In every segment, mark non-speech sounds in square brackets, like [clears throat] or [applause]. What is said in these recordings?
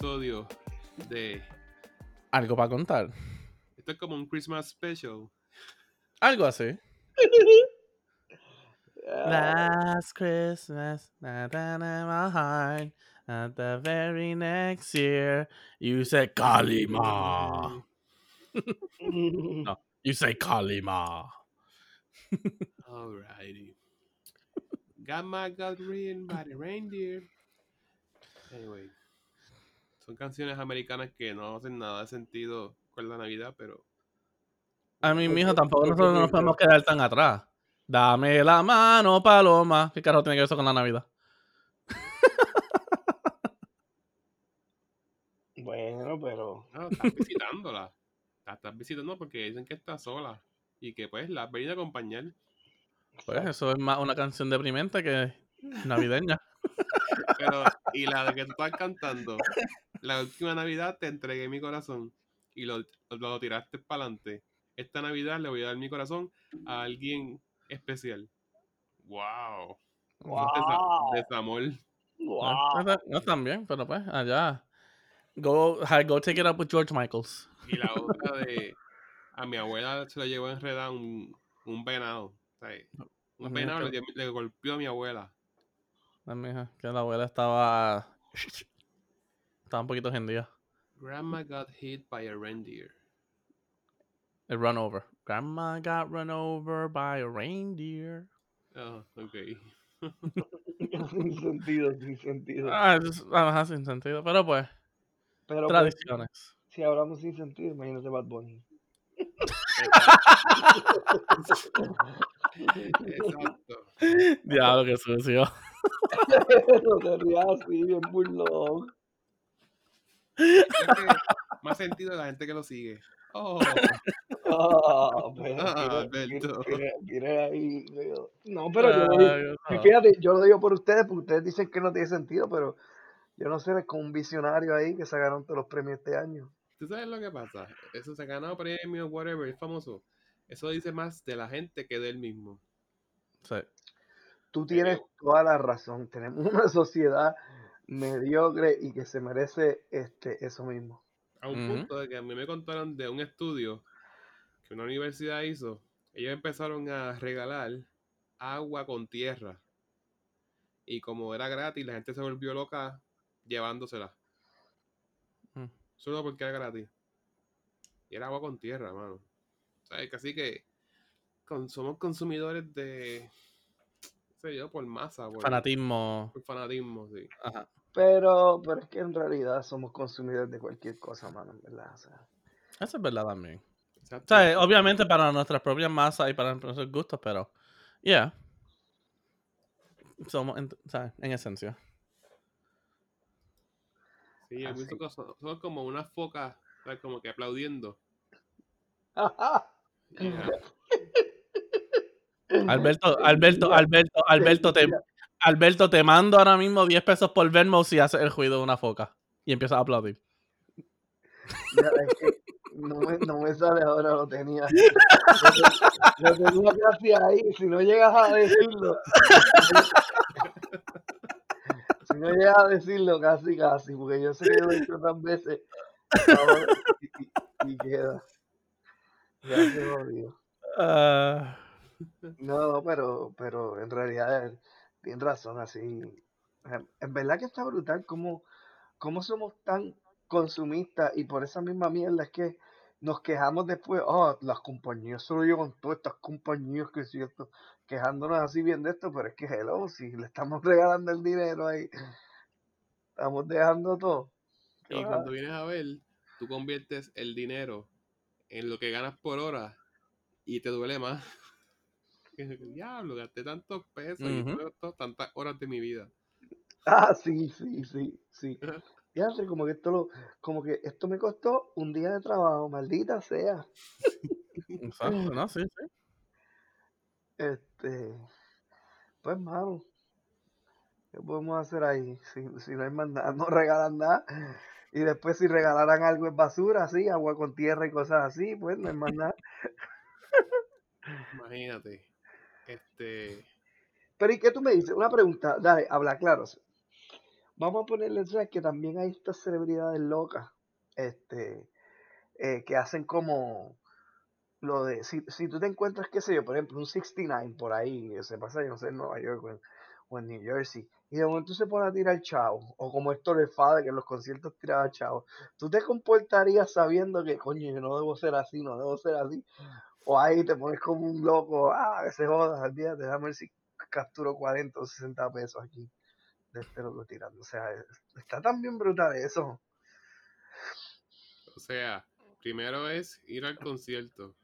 bienvenidos a otro episodio de. Algo para contar. Esto es como un Christmas special. Algo así. [laughs] Last Christmas, not in my heart. At the very next year, you said Kalima. [laughs] no, you say Kalima. Alrighty. Gamma got written by the reindeer. Anyway. Son canciones americanas que no hacen nada de sentido con la Navidad, pero. A mí, mijo, tampoco nosotros no nos podemos quedar tan atrás. Dame la mano, paloma. ¿Qué carajo tiene que ver eso con la Navidad? [laughs] Bueno, pero. No, estás visitándola. La estás visitando porque dicen que está sola. Y que pues la has venido a acompañar. Pues eso es más una canción deprimente que navideña. Pero, y la de que tú estás cantando, la última Navidad te entregué mi corazón y lo, lo tiraste para adelante. Esta Navidad le voy a dar mi corazón a alguien especial. ¡Wow! Wow. Desamor. Wow. No, no están bien, pero pues allá. Go, go take it up with George Michaels. Y la otra de. A mi abuela se lo llevó enredado un, un venado. O sea, un venado le, le golpeó a mi abuela. Mija, que la abuela estaba. Estaba un poquito gendida. Grandma got hit by a reindeer. El run over. Grandma got run over by a reindeer. Ah, ok. [laughs] sin sentido, sin sentido. Ah, es ajá, sin sentido. Pero pues, Pero pues, tradiciones. si hablamos sin sentido, imagínate Bad Bunny. [laughs] Exacto. [laughs] Diablo, que sucio. No te rías así, bien burlón. Más sentido de la gente que lo sigue. Oh, Ah, pero Ah, mire, mire, mire ahí. digo, No, pero yo no. fíjate, yo lo digo por ustedes, porque ustedes dicen que no tiene sentido, pero yo no sé, es con un visionario ahí que sacaron todos los premios este año. ¿Tú sabes lo que pasa? Eso se ha ganado premios, whatever, es famoso. Eso dice más de la gente que de él mismo. Sí. Tú tienes toda la razón. Tenemos una [laughs] sociedad mediocre y que se merece este eso mismo. A un punto de que a mí me contaron de un estudio que una universidad hizo. Ellos empezaron a regalar agua con tierra. Y como era gratis, la gente se volvió loca llevándosela. Mm. Solo porque era gratis. Y era agua con tierra, mano. O sea, casi que con- somos consumidores de, sé yo, por masa, por, Fanatismo. por fanatismo, sí. Ajá. Pero, pero es que en realidad somos consumidores de cualquier cosa, mano, en verdad. O sea, Eso es verdad también. O sea, obviamente para nuestras propias masas y para nuestros gustos, pero. Yeah. Somos, en, o sea, en esencia. Sí, yo pienso que son, son como unas focas, ¿sabes? como que aplaudiendo. [laughs] Yeah. Alberto, [laughs] Alberto, Alberto, Alberto, te, Alberto, te mando ahora mismo 10 pesos por Venmo si haces el ruido de una foca. Y empiezas a aplaudir. mira, es que no me, no me sale ahora, lo tenía. [laughs] Lo tenía casi ahí, si no llegas a decirlo. Si no llegas a decirlo, casi, casi, porque yo sé que lo he hecho tantas veces. ahora, y, y- y queda. Ya se jodió. Ah, No, no, pero, pero en realidad eh, tienes razón, así. En, en verdad que está brutal cómo, cómo somos tan consumistas y por esa misma mierda es que nos quejamos después, oh, las compañías solo llevan todas estas compañías que cierto, quejándonos así bien de esto, pero es que hello, si le estamos [laughs] regalando el dinero ahí, estamos dejando todo. Y cuando vienes a ver, tú conviertes el dinero en lo que ganas por hora y te duele más. [laughs] Diablo, gasté tantos pesos y Ujú. esto me costó tantas horas de mi vida. Ah, sí, sí, sí, sí. Ajá. Fíjate, como que esto lo, como que esto me costó un día de trabajo, maldita sea. exacto, ¿no? Sí, sí. Este, pues mano, ¿qué podemos hacer ahí? Si, si no hay más nada, no regalan nada. Y después si regalaran algo es basura, así, agua con tierra y cosas así, pues no hay más nada. Imagínate. Este. Pero ¿y qué tú me dices? Una pregunta, dale, habla claro. vamos a ponerle ¿sabes? que también hay estas celebridades locas, este, eh, que hacen como lo de, si, si tú te encuentras, qué sé yo, por ejemplo, un 69 por ahí, se pasa, yo no sé, en Nueva York o en, o en New Jersey, y de momento se pone a tirar chavo, o como Héctor el Fade, que en los conciertos tiraba chavo, ¿tú te comportarías sabiendo que, coño, yo no debo ser así, no debo ser así? O ahí te pones como un loco, ah, que se joda, olvídate, déjame ver si capturo 40 o 60 pesos aquí de este loco tirando. O sea, es- está tan bien brutal eso. O sea, primero es ir al concierto.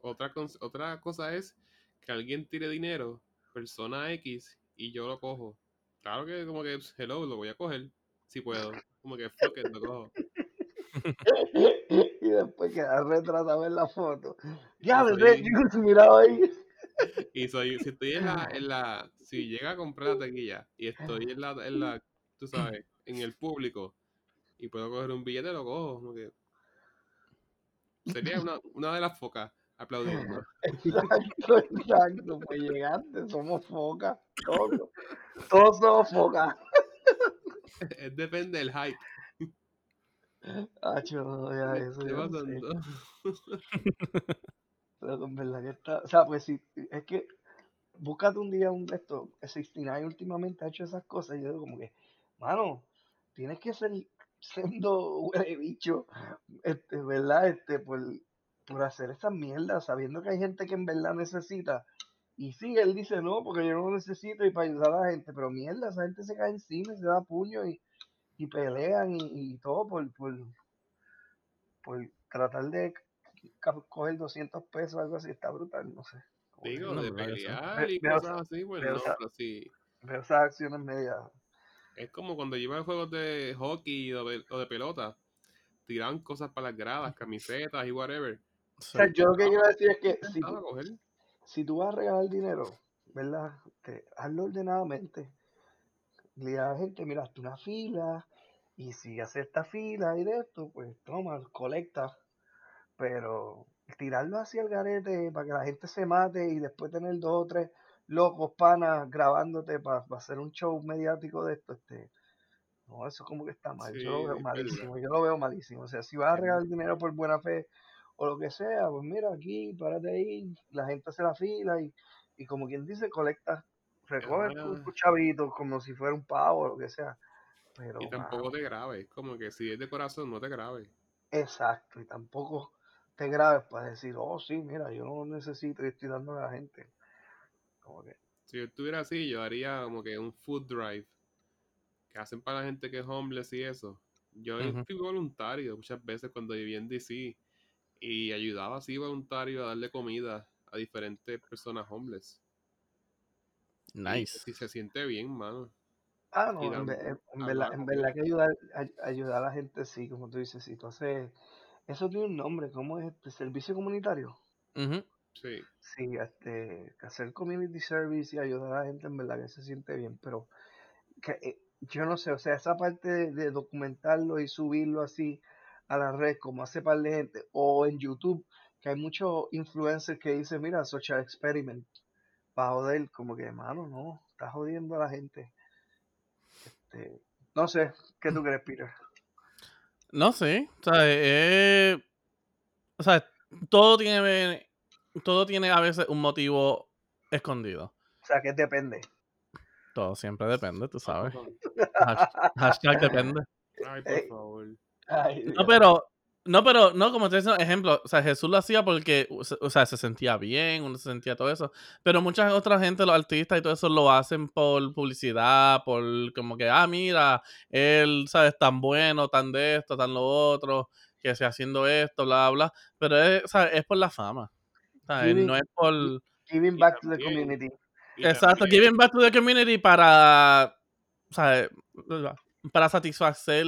Otra, otra cosa es que alguien tire dinero, persona X, y yo lo cojo. Claro que como que, hello, lo voy a coger, si puedo. Como que, fuck it, lo cojo. [laughs] y después quedar retratado en la foto. Ya, soy- yo mirado ahí. Y soy, si estoy en la, en la, si llega a comprar la taquilla y estoy en la, en la, tú sabes, en el público y puedo coger un billete, lo cojo. Como que sería una, una de las focas aplaudiendo. Exacto, exacto. Pues llegaste, somos focas. Todos, todos somos focas. [laughs] Depende del hype. Acho, no, ya, ¿Qué eso yo no sé. [laughs] Pero en verdad que está, o sea, pues sí, es que búscate un día un de estos, el 69 últimamente ha hecho esas cosas y yo digo como que, mano, tienes que ser siendo huele bicho, este, ¿verdad? Este, por, por hacer esas mierdas, sabiendo que hay gente que en verdad necesita. Y sí, él dice, no, porque yo no lo necesito y para ayudar a la gente, pero mierda, esa gente se cae encima y se da puño y, y pelean y, y todo por, por, por tratar de coger 200 pesos, algo así, está brutal, no sé. Digo, No, de pelear y cosas así, pues veo- no, pero sí. Veo esas acciones medias. Es como cuando a juegos de hockey o de, o de pelota, tiraban cosas para las gradas, camisetas y whatever. O sea, yo lo que quiero decir es que si tú, coger. si tú vas a regalar dinero, ¿verdad? Hazlo ordenadamente. Dile a la gente, mira, hazte una fila, y si haces esta fila y de esto, pues toma, colecta. Pero tirarlo hacia el garete para que la gente se mate y después tener dos o tres locos panas grabándote para, hacer un show mediático de esto, este, no, eso como que está mal. yo lo veo malísimo, yo lo veo malísimo. O sea, si vas a regalar dinero por buena fe o lo que sea, pues mira, aquí, párate ahí, la gente hace la fila y, y como quien dice, colecta, recoge tus Ah. tus chavitos como si fuera un pavo o lo que sea. Pero, Y tampoco mano, te grabes. Como que si es de corazón, no te grabes. exacto, y tampoco te grabes para decir, oh, sí, mira, yo no lo necesito y estoy dando a la gente. Como que, Si yo estuviera así, yo haría como que un food drive que hacen para la gente que es homeless y eso. Yo fui voluntario muchas veces cuando vivía en DC y ayudaba así voluntario a darle comida a diferentes personas homeless. Y Nice. Si se siente bien, mano. Ah, no, en, verdad, en verdad que ayudar, ay- ayudar a la gente, sí, como tú dices, si tú haces, eso tiene un nombre, ¿cómo es este? ¿Servicio comunitario? Ujú. Sí. Sí, este, hacer community service y ayudar a la gente, en verdad que se siente bien, pero que, eh, yo no sé, o sea, esa parte de, de documentarlo y subirlo así a la red, como hace par de gente, o en YouTube, que hay muchos influencers que dicen, mira, social experiment, para joder, como que, hermano, no, estás jodiendo a la gente. Este, no sé, ¿qué tú crees, Peter? No sé. O sea, eh, o sea, todo tiene, todo tiene a veces un motivo escondido. O sea, que depende. Todo siempre depende, tú sabes. [laughs] Hashtag depende. Ay, por favor. Ay, No, pero, no, pero, no, como te diciendo, ejemplo, o sea, Jesús lo hacía porque, o se- o sea, se sentía bien, uno se sentía todo eso, pero mucha otra gente, los artistas y todo eso, lo hacen por publicidad, por como que, ah, mira, él, ¿sabes? Tan bueno, tan de esto, tan lo otro, que se haciendo esto, bla, bla, pero es, o sea, es por la fama, ¿sabes? Giving- No es por... Giving Y back to the community. Y Exacto, giving back to the community para, ¿sabes? Para satisfacer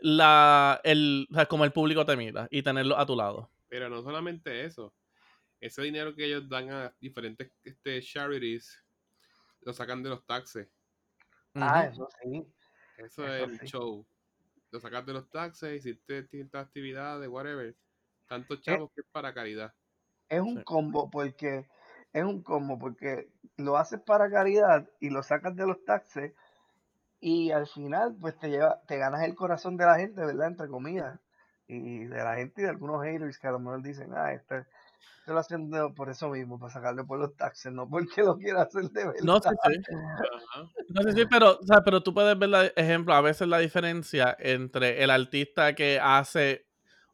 la, el, o sea, como el público te mira y tenerlo a tu lado. Pero no solamente eso. Ese dinero que ellos dan a diferentes este, charities lo sacan de los taxes. Ah, eso sí. Eso Eso es el sí. show. Lo sacas de los taxes, hiciste distintas actividades, whatever. Tantos chavos que es para caridad. Es un Sí. combo porque es un combo porque lo haces para caridad y lo sacas de los taxes y al final pues te lleva, te ganas el corazón de la gente, ¿verdad? Entre comillas. Y de la gente y de algunos haters que a lo mejor dicen, ah, este, lo haciendo por eso mismo, para sacarle por los taxes, no porque lo quiera hacer de verdad. No, sí, sí. Ajá. No sé si, pero, o sea, pero tú puedes ver, la, ejemplo, a veces la diferencia entre el artista que hace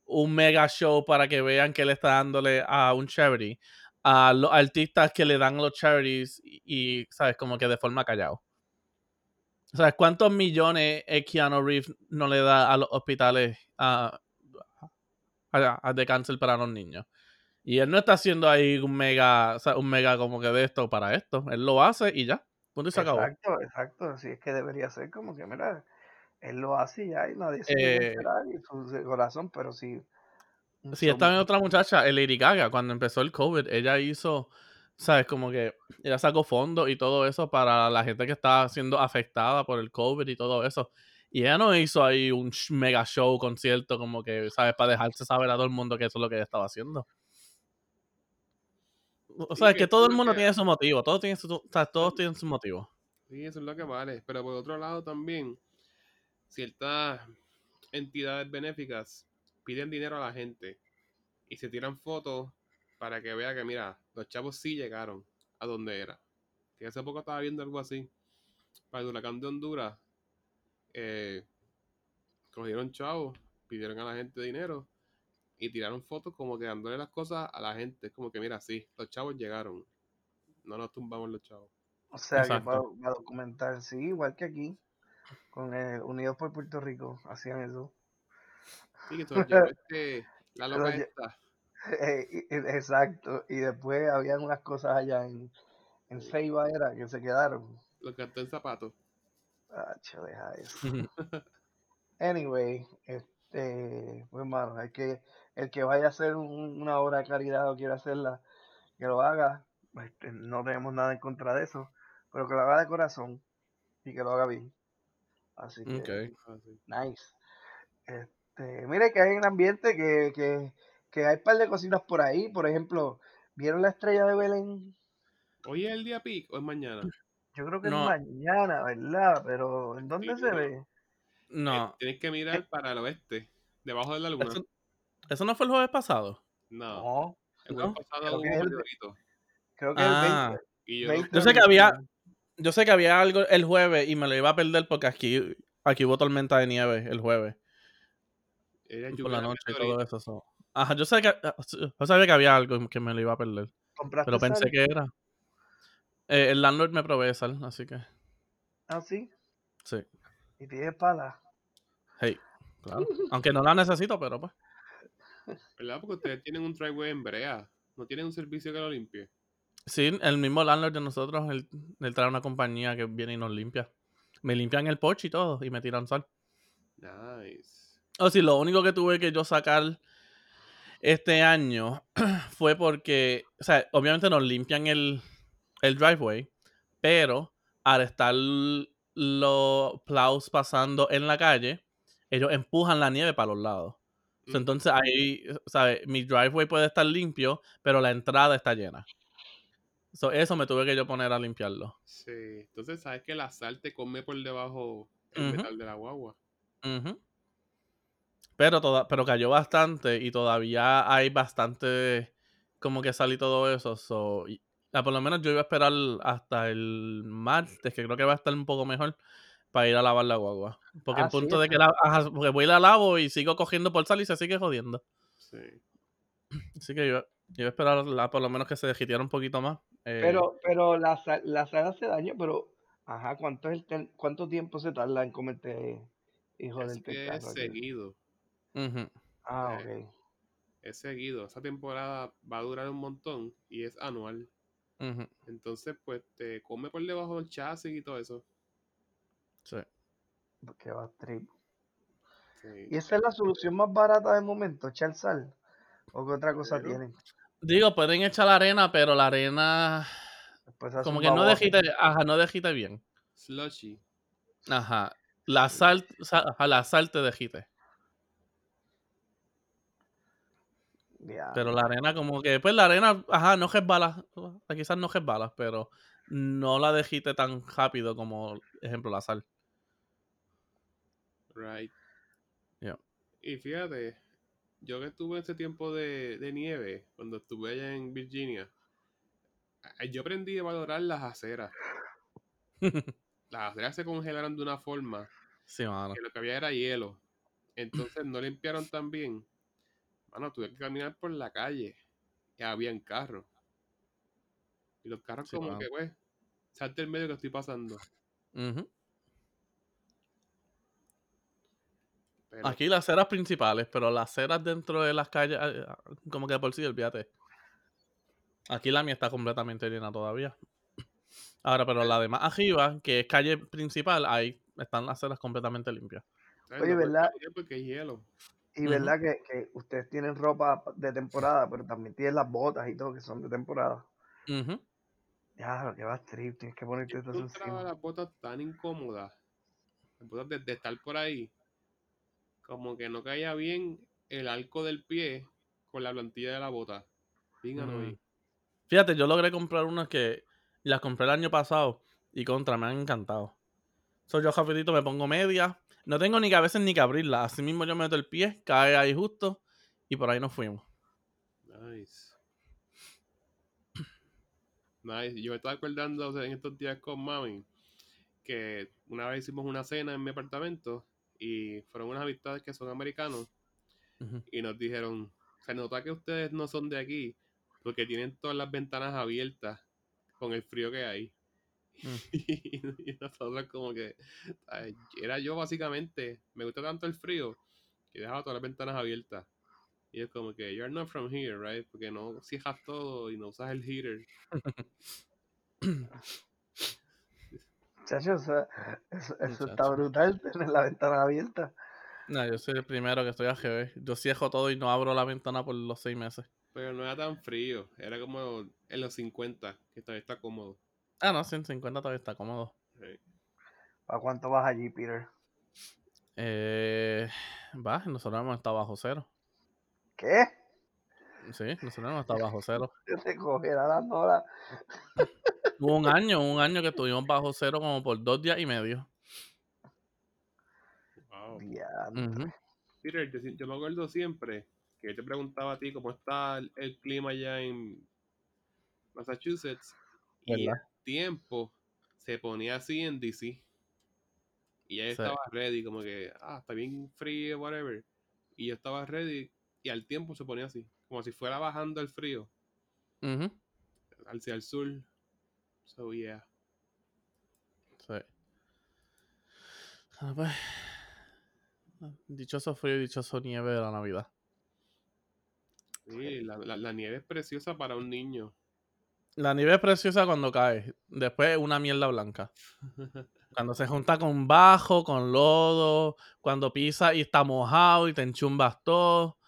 un mega show para que vean que le está dándole a un charity, a los artistas que le dan a los charities y, y, ¿sabes? Como que de forma callado. O sea, ¿cuántos millones Keanu Reeves no le da a los hospitales a, a- a- de cáncer para los niños? Y él no está haciendo ahí un mega, o sea, un mega como que de esto para esto. Él lo hace y ya. Punto y se acabó. Exacto, exacto. Así es que debería ser como que, mira, él lo hace y ya, y nadie se Eh, y su corazón, pero Sí, show esta más- otra muchacha, el Lady Gaga, cuando empezó el COVID, ella hizo, ¿sabes? Como que ella sacó fondos y todo eso para la gente que estaba siendo afectada por el COVID y todo eso. Y ella no hizo ahí un mega show, concierto, como que, ¿sabes? Para dejarse saber a todo el mundo que eso es lo que ella estaba haciendo. O Sí, sea, es que todo el mundo que- tiene su motivo, todos tienen su, o sea, todos tienen su motivo. Sí, eso es lo que vale. Pero por otro lado también, ciertas entidades benéficas piden dinero a la gente y se tiran fotos para que vea que, mira, los chavos sí llegaron a donde era. Que hace poco estaba viendo algo así. Para el huracán de Honduras, eh, cogieron chavos, pidieron a la gente dinero y tiraron fotos como que dándole las cosas a la gente. Es como que, mira, sí, los chavos llegaron. No nos tumbamos los chavos. O sea, que Exacto. para, para documentar, sí, igual que aquí, con el Unidos por Puerto Rico, hacían eso. Sí, que llevó este, la [laughs] loca esta. [laughs] Eh, Exacto, y después habían unas cosas allá en, en Ceiba, era, que se quedaron. Los gastó en zapatos. Ah, che, deja eso. [laughs] Anyway, este, pues mano, hay que, el que vaya a hacer un- una obra de caridad o quiera hacerla, que lo haga. Este, no tenemos nada en contra de eso, pero que lo haga de corazón y que lo haga bien. Así que, nice. Este, mire que hay un ambiente que, que, que hay un par de cositas por ahí. Por ejemplo, ¿vieron la estrella de Belén? ¿Hoy es el día pic o es mañana? Yo creo que No. es mañana, ¿verdad? Pero ¿en dónde Sí, se no. ve? No, Eh, Tienes que mirar para el oeste, debajo de la luna. eso, eso no fue el jueves pasado. No, No, el jueves pasado Creo hubo que un es el- meteorito. creo que es Ah. el 20. Y yo 20 Yo sé que había- 21. Yo sé que había algo el jueves y me lo iba a perder porque aquí, aquí hubo tormenta de nieve el jueves. era por lluvia la noche y todo eso. so. Ajá, yo sé que ah, yo sabía que había algo que me lo iba a perder, ¿Compraste pero pensé sal? que era. Eh, el landlord me provee sal, así que Ah, sí. sí. Y tienes pala. Hey, claro. [laughs] Aunque no la necesito, pero pues. ¿Verdad? Porque ustedes tienen un driveway en brea. No tienen un servicio que lo limpie. Sí, el mismo landlord de nosotros, él, él trae una compañía que viene y nos limpia. Me limpian el porche y todo y me tiran sal. Nice. O sí, lo único que tuve que yo sacar este año [clears throat] fue porque, o sea, obviamente nos limpian el, el driveway, pero al estar los plows pasando en la calle, ellos empujan la nieve para los lados. Mm. entonces ahí, ¿sabes? Mi driveway puede estar limpio, pero la entrada está llena. So, eso me tuve que yo poner a limpiarlo. Sí. Entonces, ¿sabes que la sal te come por debajo el metal de la guagua? Ujú. Pero, toda, pero cayó bastante y todavía hay bastante como que sal y todo eso. So, y- ah, por lo menos yo iba a esperar hasta el martes, que creo que va a estar un poco mejor, para ir a lavar la guagua. Porque Ah, el sí, punto de que la, ajá, porque voy y la lavo y sigo cogiendo por sal y se sigue jodiendo. Sí. [clears throat] Así que yo, yo iba a esperar la- por lo menos que se desgitiera un poquito más. eh, Pero, pero la, sal- la sal hace daño, pero, ajá, ¿cuánto, es el ¿cuánto tiempo se tarda en comerte y Es joderte el que es carro? Ujú, Ah, Eh, ok. Es seguido. Esa temporada va a durar un montón y es anual. Entonces, pues te come por debajo del chasis y todo eso. sí. Porque va trip. Sí. ¿Y esa es la solución más barata del momento, echar sal? ¿O qué otra cosa Pero- tienen? Digo, pueden echar la arena, pero la arena hace como que no dejite, ajá, no dejite bien. Slushy. Ajá. La sal, sa- ajá, la sal te dejite. Pero la arena como que, pues la arena, ajá, no resbala. Quizás no resbala, pero no la dejite tan rápido como, ejemplo, la sal. Right. Yeah. Y fíjate, yo que estuve ese tiempo de, de nieve, cuando estuve allá en Virginia, a- yo aprendí a valorar las aceras. [laughs] Las aceras se congelaron de una forma sí, mano. que lo que había era hielo. Entonces no limpiaron tan bien. Mano, tuve que caminar por la calle y habían carros. Y los carros Sí, como que, pues, salte el medio que estoy pasando. Pero, Aquí las aceras principales, pero las aceras dentro de las calles, eh, como que por sí, olvídate. Aquí la mía está completamente llena todavía. Ahora, pero la de más arriba, que es calle principal, ahí están las aceras completamente limpias. Oye, No puedes ¿verdad? Porque hay hielo. Y verdad que, que ustedes tienen ropa de temporada, pero también tienen las botas y todo que son de temporada. Ujú. Ya, lo que vas trip, tienes que ponerte encontraba encima. las botas tan incómodas. Las botas de, de estar por ahí. Como que no caía bien el arco del pie con la plantilla de la bota. Bien Mm. annoying. Fíjate, yo logré comprar unas que las compré el año pasado y contra, me han encantado. So, yo rapidito me pongo media. No tengo ni que a veces ni que abrirla. Así mismo yo meto el pie, cae ahí justo y por ahí nos fuimos. Nice. Nice. Yo me estaba acordando o sea, en estos días con mami que una vez hicimos una cena en mi apartamento y fueron unas amistades que son americanos y nos dijeron, se nota que ustedes no son de aquí porque tienen todas las ventanas abiertas con el frío que hay. Mm. [laughs] y nosotros como que, ay, era yo básicamente, me gusta tanto el frío que dejaba todas las ventanas abiertas. Y es como que, you're not from here, right? Porque no cierras todo y no usas el heater. [laughs] Chacho, o sea, eso, eso está brutal, [laughs] tener la ventana abierta. No, yo soy el primero que estoy a GB. Yo cierro todo y no abro la ventana por los seis meses. Pero no era tan frío, era como en los 50, que todavía está cómodo. Ah, no, 150 todavía está cómodo. Sí. ¿Para cuánto vas allí, Peter? Eh, va, nosotros hemos estado bajo cero. ¿Qué? Sí, nosotros hemos estado bajo cero. [laughs] Te te cogerá la Nora. [laughs] Hubo un año, un año que estuvimos bajo cero como por dos días y medio. Wow. Peter, yo, yo me acuerdo siempre que yo te preguntaba a ti cómo está el, el clima allá en Massachusetts. ¿Verdad? Tiempo se ponía así en DC. Y Sí. estaba ready, como que, ah, está bien frío, whatever. Y yo estaba ready y al tiempo se ponía así, como si fuera bajando el frío hacia el sur. So, yeah. Sí. Ah, pues, Dichoso frío y dichoso nieve de la Navidad. Sí, la, la- la nieve es preciosa para un niño. La nieve es preciosa cuando cae. Después es una mierda blanca. Cuando se junta con bajo, con lodo, cuando pisa y está mojado y te enchumbas todo.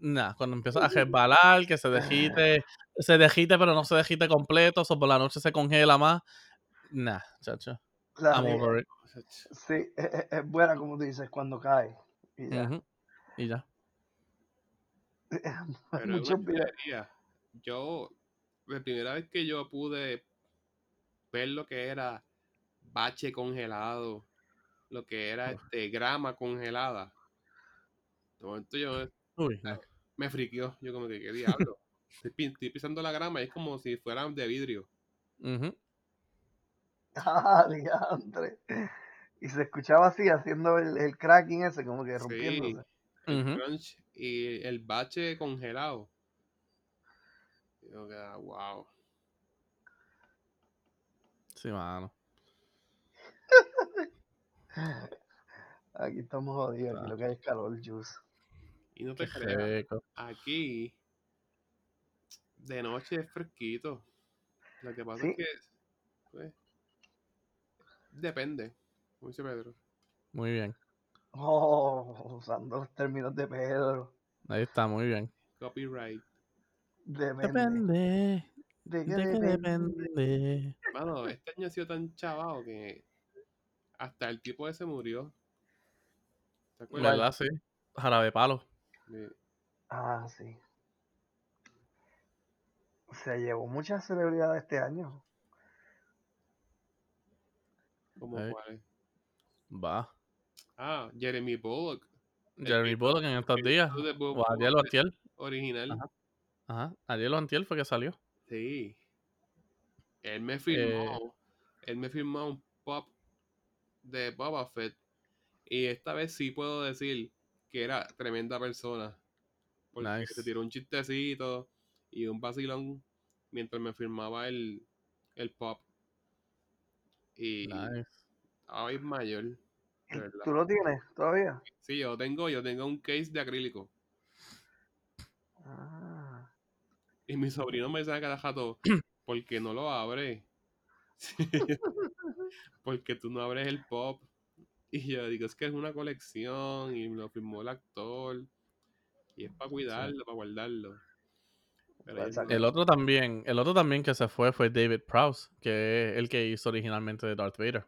Nah, cuando empiezas a resbalar, que se dejite, se dejite, pero no se dejite completo, o por la noche se congela más. Nah, chacho. La I'm nie- over it. Sí, es, buena como tú dices cuando cae. Y ya. Y ya. [laughs] Muchos. Yo, la primera vez que yo pude ver lo que era bache congelado, lo que era Uf. este grama congelada, de momento yo Uy, no. me friqueó. Yo como que, ¿qué diablo? [laughs] Estoy, pi- estoy pisando la grama y es como si fueran de vidrio. Ah, diantre. Y se escuchaba así, haciendo el, el cracking ese, como que Sí, rompiéndose. el crunch y el bache congelado. Yo que, ah, wow. Sí, mano. Aquí estamos jodidos, aquí lo que hay es calor, juice. Y no Qué te creas, rico. aquí de noche es fresquito. Lo que pasa Sí. es que pues, depende, como dice Pedro. Muy bien. Oh, usando los términos de Pedro. Ahí está, muy bien. Copyright. Depende. Depende. ¿De qué ¿De qué depende? depende? Mano, este año ha sido tan chavado que hasta el tipo ese murió. ¿Te acuerdas? ¿Verdad? Sí. Jarabe palo. De- Ah, sí. Se llevó muchas celebridades este año. como Ey. cuál es? Va. Ah, Jeremy Bullock. Jeremy Bullock en estos días. O ayer. Original. Ajá. Ajá. Ayer o antier fue que salió. Sí. Él me Eh. firmó. Él me firmó un pop de Boba Fett. Y esta vez sí puedo decir que era tremenda persona. Porque Nice. se tiró un chistecito y un vacilón mientras me firmaba el, el pop. Y Nice. mayor. de ¿Y verdad. ¿Tú lo tienes todavía? Sí, yo tengo, yo tengo un case de acrílico. Ah. Y mi sobrino me dice a cada rato, ¿por qué no lo abre? [laughs] Porque tú no abres el pop. Y yo digo, es que es una colección y lo firmó el actor. Y es para cuidarlo, para guardarlo. Pero él El otro también, el otro también que se fue fue David Prowse, que es el que hizo originalmente de Darth Vader.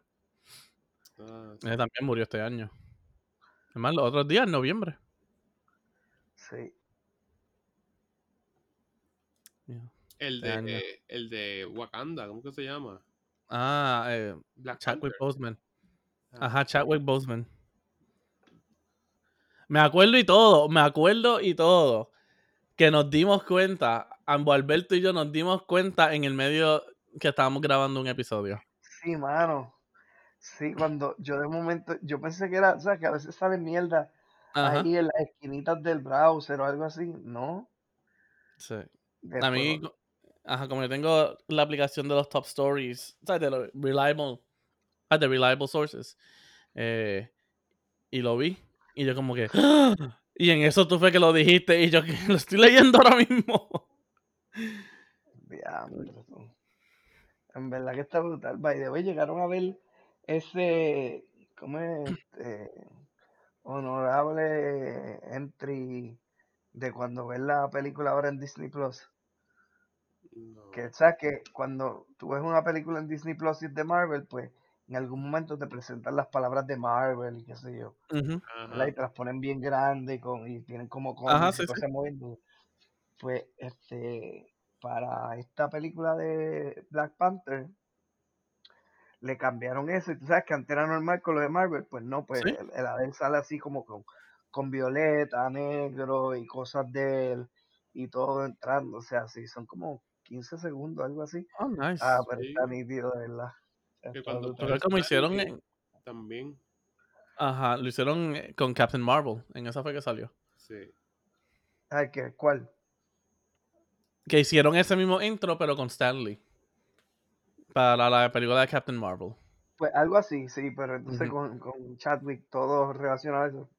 ah, sí. Ese también murió este año. Además, los otros días, en noviembre. Sí. Yeah. El, año. de, el de Wakanda, ¿cómo que se llama? Ah, eh, Black Chadwick. Boseman. Ah, Ajá, Chadwick Boseman. Me acuerdo y todo, me acuerdo y todo. Que nos dimos cuenta, Ambo Alberto y yo nos dimos cuenta en el medio que estábamos grabando un episodio. Sí, mano. Sí, cuando yo de momento, yo pensé que era, o sea, que a veces sale mierda Ajá. ahí en las esquinitas del browser o algo así. No. Sí. Después A mí, ajá, como yo tengo la aplicación de los top stories, ¿sabes? De los reliable, ah, de reliable sources. eh, y lo vi. Y yo como que, ¡Ah! y en eso tú fue que lo dijiste y yo que [laughs] lo estoy leyendo ahora mismo. Tú. En verdad que está brutal. By the way, llegaron a ver ese, ¿cómo es? Este, honorable entry de cuando ves la película ahora en Disney Plus. No. Que sabes que cuando tú ves una película en Disney Plus y es de Marvel, pues en algún momento te presentan las palabras de Marvel y qué sé yo. Y te las ponen bien grandes y, con, y tienen como sí, cosas moviendo. Pues este, para esta película de Black Panther, le cambiaron eso. Y tú sabes que antes era normal con lo de Marvel, pues no, pues Sí. el, el Adel sale así como con, con violeta, negro y cosas de él y todo entrando. O sea, sí, son como 15 segundos, algo así. Oh, nice. Ah, pero Sí. está nítido, de verdad. Que cuando. Fue como hicieron en, También, ajá, lo hicieron eh, con Captain Marvel, en esa fue que salió. sí. Ay, ¿qué? ¿Cuál? Que hicieron ese mismo intro, pero con Stanley. Para la película de Captain Marvel. Pues algo así, sí, pero entonces con, con Chadwick todo relacionado a eso.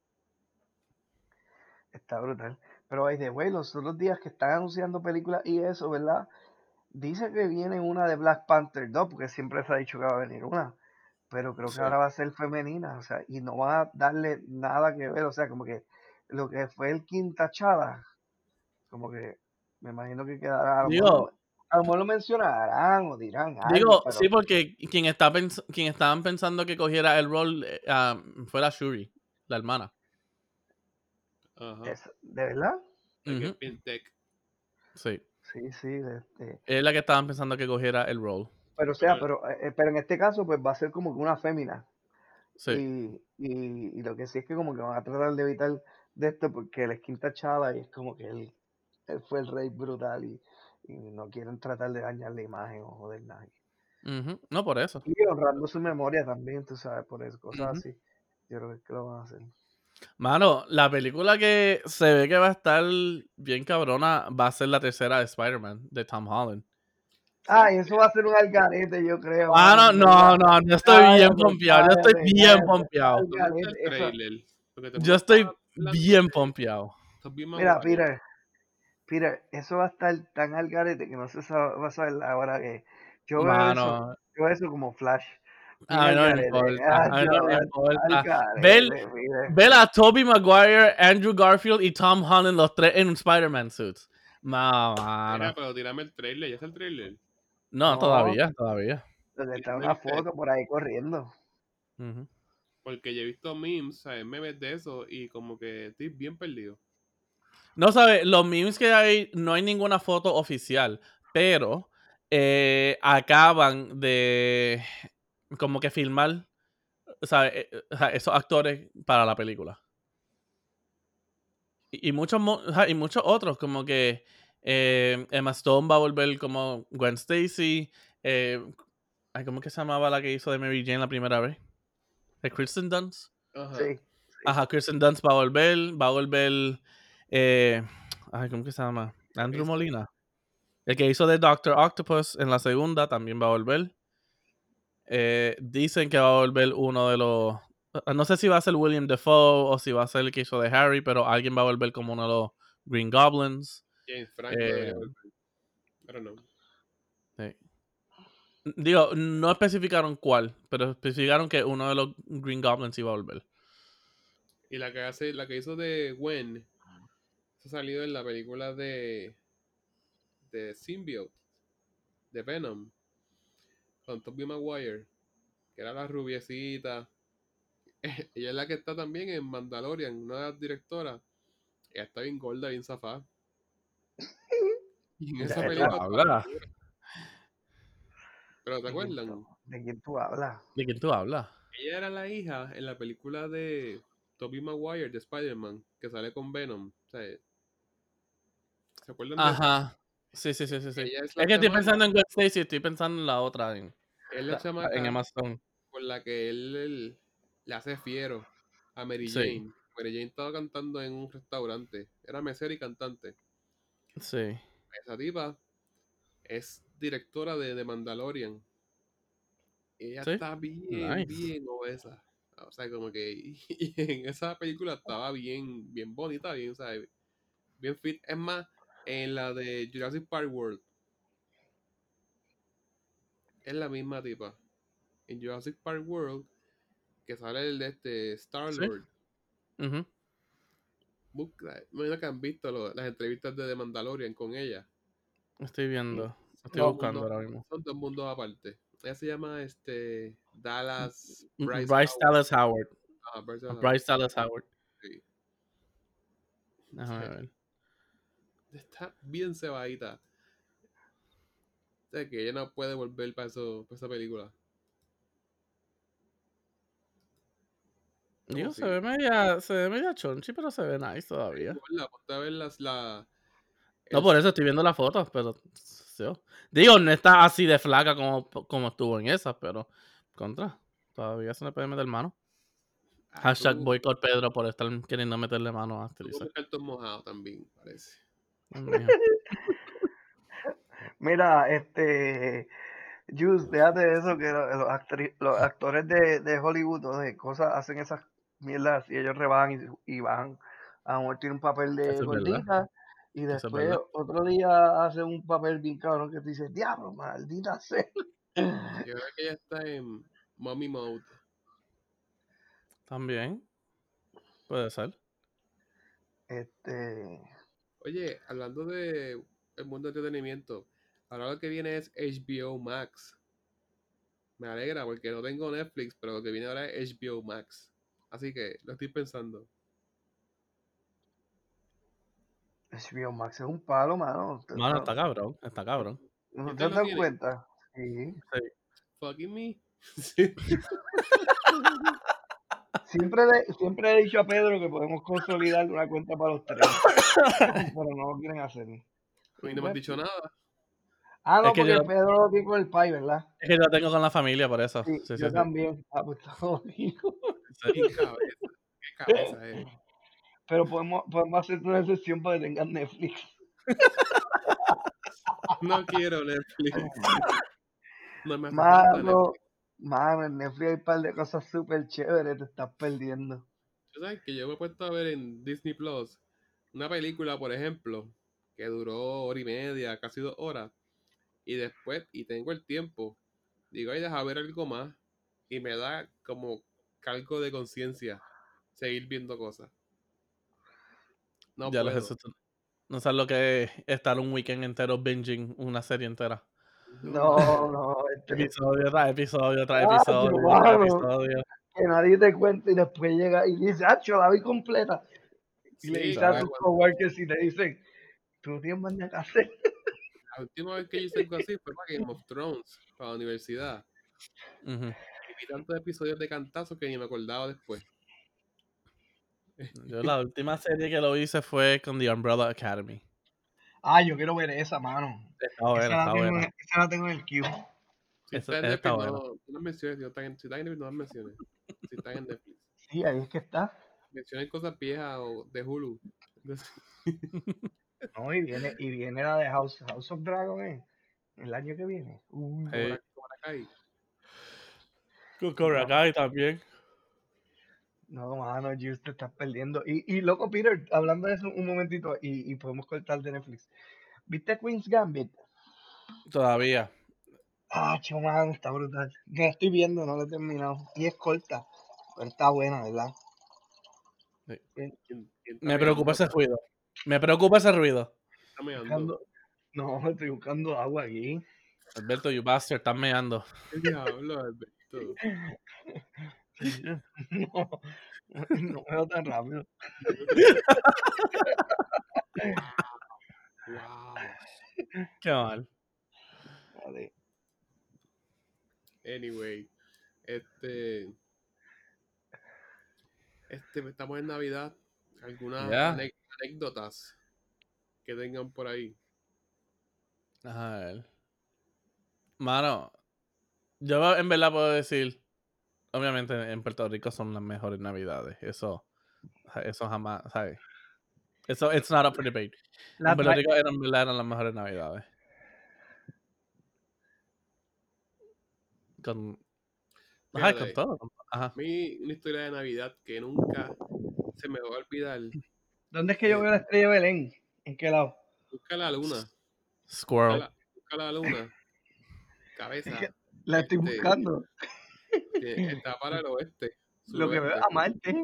Está brutal. Pero by the way, los otros días que están anunciando películas y eso, ¿verdad? Dice que viene una de Black Panther 2, porque siempre se ha dicho que va a venir una. Pero creo que ahora va a ser femenina, o sea, y no va a darle nada que ver, o sea, como que lo que fue el Quinta Chada, como que me imagino que quedará, a lo, mejor, Digo, a lo mejor lo mencionarán o dirán algo, digo, pero sí, porque quien, está pens- quien estaban pensando que cogiera el rol eh, ah, fue la Shuri, la hermana. Ajá. es, ¿de verdad? Sí. Sí, sí, de este, Es la que estaban pensando que cogiera el rol. Pero o sea, Pero- pero, eh, pero en este caso pues va a ser como que una fémina. Sí. Y, y, y lo que sí es que como que van a tratar de evitar de esto porque él es quinta chada y es como que él, él fue el rey brutal y, y no quieren tratar de dañar la imagen o joder nadie. No por eso. Y honrando su memoria también, tú sabes, por eso, cosas Ujú. así. Yo creo que lo van a hacer. Mano, la película que se ve que va a estar bien cabrona va a ser la tercera de Spider-Man, de Tom Holland. Ay, eso va a ser un algarete, yo creo. En no, verdad. no, yo estoy bien pompeado, yo estoy bien pompeado. ¿Dónde está el algarete, eso- Yo estoy bien pompeado. Mira. Peter, Peter, eso va a estar tan al garete que no se sa- va a saber la hora que yo veo eso, Mano, yo veo eso como flash. Bien a mí al no me garete. importa, Ah, a Tobey Maguire, Andrew Garfield y Tom Holland los tres en un Spider-Man suit. Ma- Mira, Mano. pero tírame el trailer, ya está el trailer. No, No. todavía, todavía. Donde está una foto por ahí corriendo. Porque yo he visto memes, ¿sabes? Memes de eso y como que estoy bien perdido. No sabes, los memes que hay, no hay ninguna foto oficial, pero eh, acaban de como que filmar ¿sabes? Eh, eh, o sea, esos actores para la película. Y, y muchos, mo- o sea, y muchos otros, como que eh, Emma Stone va a volver como Gwen Stacy. Eh, ¿Cómo que se llamaba la que hizo de Mary Jane la primera vez? ¿De Kristen Dunst? Ajá. Sí. Ajá, Kristen Dunst va a volver. Va a volver. Eh, ay, ¿cómo que se llama? Andrew Molina. El que hizo de Doctor Octopus en la segunda también va a volver. Eh, dicen que va a volver uno de los. ah, No sé si va a ser William Defoe o si va a ser el que hizo de Harry, pero alguien va a volver como uno de los Green Goblins. James Franco Eh. I don't know. Sí. Digo, no especificaron cuál, pero especificaron que uno de los Green Goblins iba a volver. Y la que hace, la que hizo de Gwen, ha salido en la película de de Symbiote, de Venom, con Tobey Maguire, que era la rubiecita. [laughs] Ella es la que está también en Mandalorian, una de las directoras. Ella está bien gorda, bien zafada. Y en esa ¿De qué película. hablas? Pero ¿te ¿De quién acuerdan? tú- ¿De quién tú hablas? ¿De quién tú hablas? Ella era la hija en la película de Tobey Maguire de Spider-Man, que sale con Venom. O sea, ¿Se acuerdan? Ajá. Sí, sí, sí, sí. sí. Es Es la que estoy pensando en Gwen Stacy, estoy pensando en la otra, en, es la chamaca en Stone. con la que él, él le hace fiero a Mary Sí. Jane. Mary Jane estaba cantando en un restaurante. Era mesera y cantante. Sí. Esa tipa es directora de, de Mandalorian. Ella Sí. está bien, Nice. bien obesa. O sea, como que [laughs] y en esa película estaba bien, bien bonita, bien, sea, bien fit. Es más, en la de Jurassic Park World, es la misma tipa. En Jurassic Park World, que sale el de este Star Lord. Busca, me imagino que han visto lo- las entrevistas de The Mandalorian con ella. Estoy viendo. Estoy Dos buscando ahora mismo. Son dos mundos aparte. Ella se llama este Dallas Bryce, Bryce, Howard. Dallas Howard. Ah, Bryce Dallas Bryce Howard. sí. Déjame Sí. ver. Está bien cebadita. O sea, que ella no puede volver para, eso, para esa película. Digo, se ve media, se ve media chonchi, pero se ve nice todavía. La, ponte a ver las, la, No, por eso estoy viendo las fotos, pero. Digo, no está así de flaca como, como estuvo en esas, pero. Contra. Todavía se le puede meter mano. ah, Hashtag boycott Pedro por estar queriendo meterle mano a actrices. cartón mojado también, parece. Mira, este. Juice, déjate de eso, que lo- los, actri- los actores de, de Hollywood o de cosas hacen esas mierdas y ellos rebajan y, y bajan. A lo mejor tiene un papel de gordita y es después otro día hace un papel bien cabrón que te dice, diablo, maldita sea. Yo creo que ella está en Mommy Mode. También. Puede ser. Este. Oye, hablando de el mundo de entretenimiento, ahora lo que viene es HBO Max. Me alegra porque no tengo Netflix, pero lo que viene ahora es HBO Max. Así que lo estoy pensando. HBO Max es un palo, mano. ¿Te- Mano, no- está cabrón. Está cabrón. ¿No ¿Quién te tiene? cuenta? Sí. Fucking me. Sí. [laughs] [laughs] Siempre, le- siempre he dicho a Pedro que podemos consolidar una cuenta para los tres. [coughs] pero no lo quieren hacer. A mí no me has dicho nada. Ah, no, Es que porque yo- Pedro lo tiene con el pai, ¿verdad? Es que lo tengo con la familia por eso. Sí, Sí, sí, yo sí. también. Ah, pues está jodido. Qué cabeza. Qué cabeza es. Pero podemos, podemos hacer una excepción para que tengan Netflix. No quiero Netflix. No me hace falta Mano, en Netflix hay un par de cosas súper chéveres, te estás perdiendo. Tú sabes que yo me he puesto a ver en Disney Plus una película, por ejemplo, que duró hora y media, casi dos horas, y después, y tengo el tiempo, digo, ay, deja ver algo más, y me da como cargo de conciencia seguir viendo cosas. No ya lo puedo. tú- No sabes lo que es estar un weekend entero binging una serie entera. No, no, este, Episodio tras episodio tras Ah, episodio yo, tras episodio. que nadie te cuente y después llega y dice, ah, yo la vi completa. Y le Sí, dices a tus coworkers y te dicen, tú tienes más que hacer. La última vez que yo hice algo así fue para Game of Thrones, para la universidad. Ujú. Y vi tantos episodios de cantazo que ni me acordaba después. Yo la última serie que lo hice fue con The Umbrella Academy. Ah, yo quiero ver esa, mano. Está buena, esa, la está tengo, buena. esa la tengo en el queue. Si está en Netflix, no, no las menciones. Si no están en, si están en Netflix, no las menciones. Si están en Netflix. Sí, ahí es que está. Mencionen cosas viejas o de Hulu. [laughs] No, y viene, y viene la de House, House of Dragon, ¿eh? El año que viene. Uy, Cobra, Kai. Cobra Kai también. No, mano, Juice, te estás perdiendo. Y, y loco, Peter, hablando de eso un momentito, y, y podemos cortar de Netflix. ¿Viste Queen's Gambit? Todavía. Ah, mano, está brutal. No estoy viendo, no la he terminado. Y es corta, pero está buena, ¿verdad? ¿Quién- quién está Me preocupa ese ruido. Me preocupa ese ruido. Está meando. Buscando- No, estoy buscando agua aquí. Alberto, you bastard, estás meando. ¿Qué diablo, Alberto? [laughs] [laughs] No, no veo tan rápido. Wow. [laughs] Qué mal. Vale. Anyway, este. Este, estamos en Navidad. ¿Algunas anécdotas que tengan por ahí? A ver. Mano, yo en verdad puedo decir, obviamente en Puerto Rico son las mejores navidades. Eso, eso jamás, ¿sabes? Eso, it's not up for debate. La en Puerto Rico eran, eran las mejores navidades. Con, ajá, con todo. Ajá. A mí, una historia de Navidad que nunca se me va a olvidar. ¿Dónde es que yo veo la estrella de Belén? ¿En qué lado? Busca la luna. Busca Squirrel. la, busca la luna. [laughs] Cabeza. La estoy Este, buscando. Que [laughs] Está para el oeste. Lo que veo a Marte.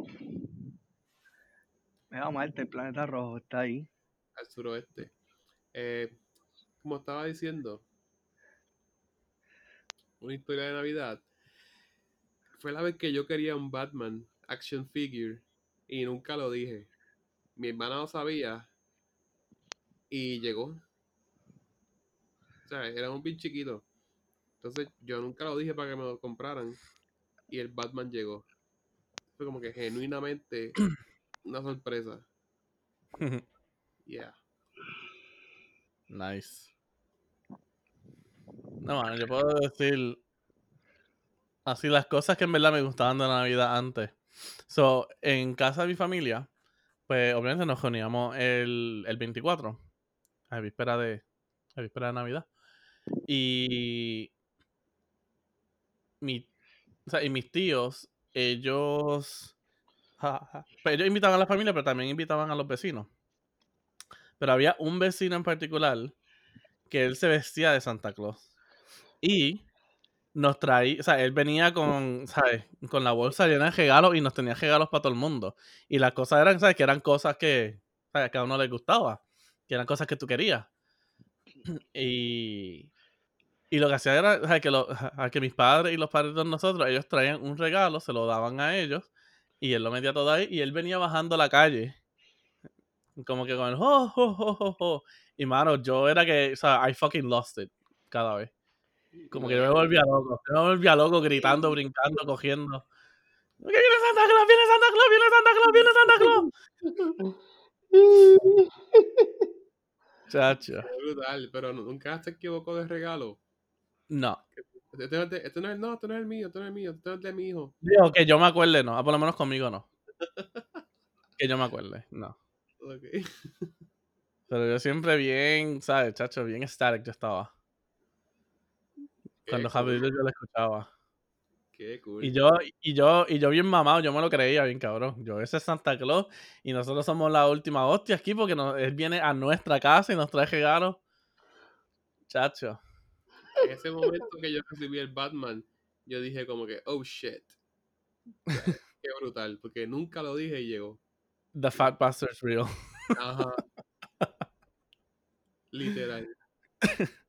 Veo a Marte, el planeta rojo, está ahí. Al suroeste. Eh, como estaba diciendo, una historia de Navidad. Fue la vez que yo quería un Batman action figure y nunca lo dije. Mi hermana lo sabía y llegó. O sea, éramos bien chiquitos. Entonces yo nunca lo dije para que me lo compraran y el Batman llegó. Fue como que genuinamente [clears throat] una sorpresa. [laughs] Yeah. Nice. No, mano, yo puedo decir así las cosas que en verdad me gustaban de la Navidad antes. So, en casa de mi familia, pues obviamente nos reuníamos el, el 24, a víspera de, a víspera de Navidad. Y, mi, o sea, y mis tíos, ellos, ja, ja, pues ellos invitaban a la familia, pero también invitaban a los vecinos. Pero había un vecino en particular que él se vestía de Santa Claus. Y nos traía, o sea, él venía con, ¿sabes? Con la bolsa llena de regalos y nos tenía regalos para todo el mundo. Y las cosas eran, ¿sabes? Que eran cosas que, ¿sabes? Que a uno le gustaba. Que eran cosas que tú querías. [clears throat] Y, y lo que hacía era. Que, lo, a que mis padres y los padres de nosotros, ellos traían un regalo, se lo daban a ellos. Y él lo metía todo ahí y él venía bajando la calle. Como que con el, oh, oh, oh, oh, oh. Y mano, yo era que, o sea, I fucking lost it cada vez. Como que yo me volvía loco. Yo me volvía loco gritando, brincando, cogiendo. ¡Que viene Santa Claus! ¡Viene Santa Claus! ¡Viene Santa Claus! ¡Viene Santa Claus! [laughs] Chacho. Fue brutal, pero nu- nunca se equivocó de regalo. No. Este, no es este no es, no, este no es el mío, este no es el mío, este no es de mi hijo. Digo, que yo me acuerde, no. Ah, por lo menos conmigo no. [laughs] Que yo me acuerde, no. Ok. [laughs] Pero yo siempre bien, ¿sabes, chacho? Bien static yo estaba. Cuando Qué cool, yo lo escuchaba. Qué cool. Y yo, y yo, y yo bien mamado, yo me lo creía bien cabrón. Yo, ese es Santa Claus y nosotros somos la última hostia aquí porque nos- él viene a nuestra casa y nos trae regalos. Chacho. En ese momento que yo recibí el Batman, yo dije como que, oh shit. Qué brutal, porque nunca lo dije y llegó. The Fat Bastard's real. Ajá. Literal. [laughs]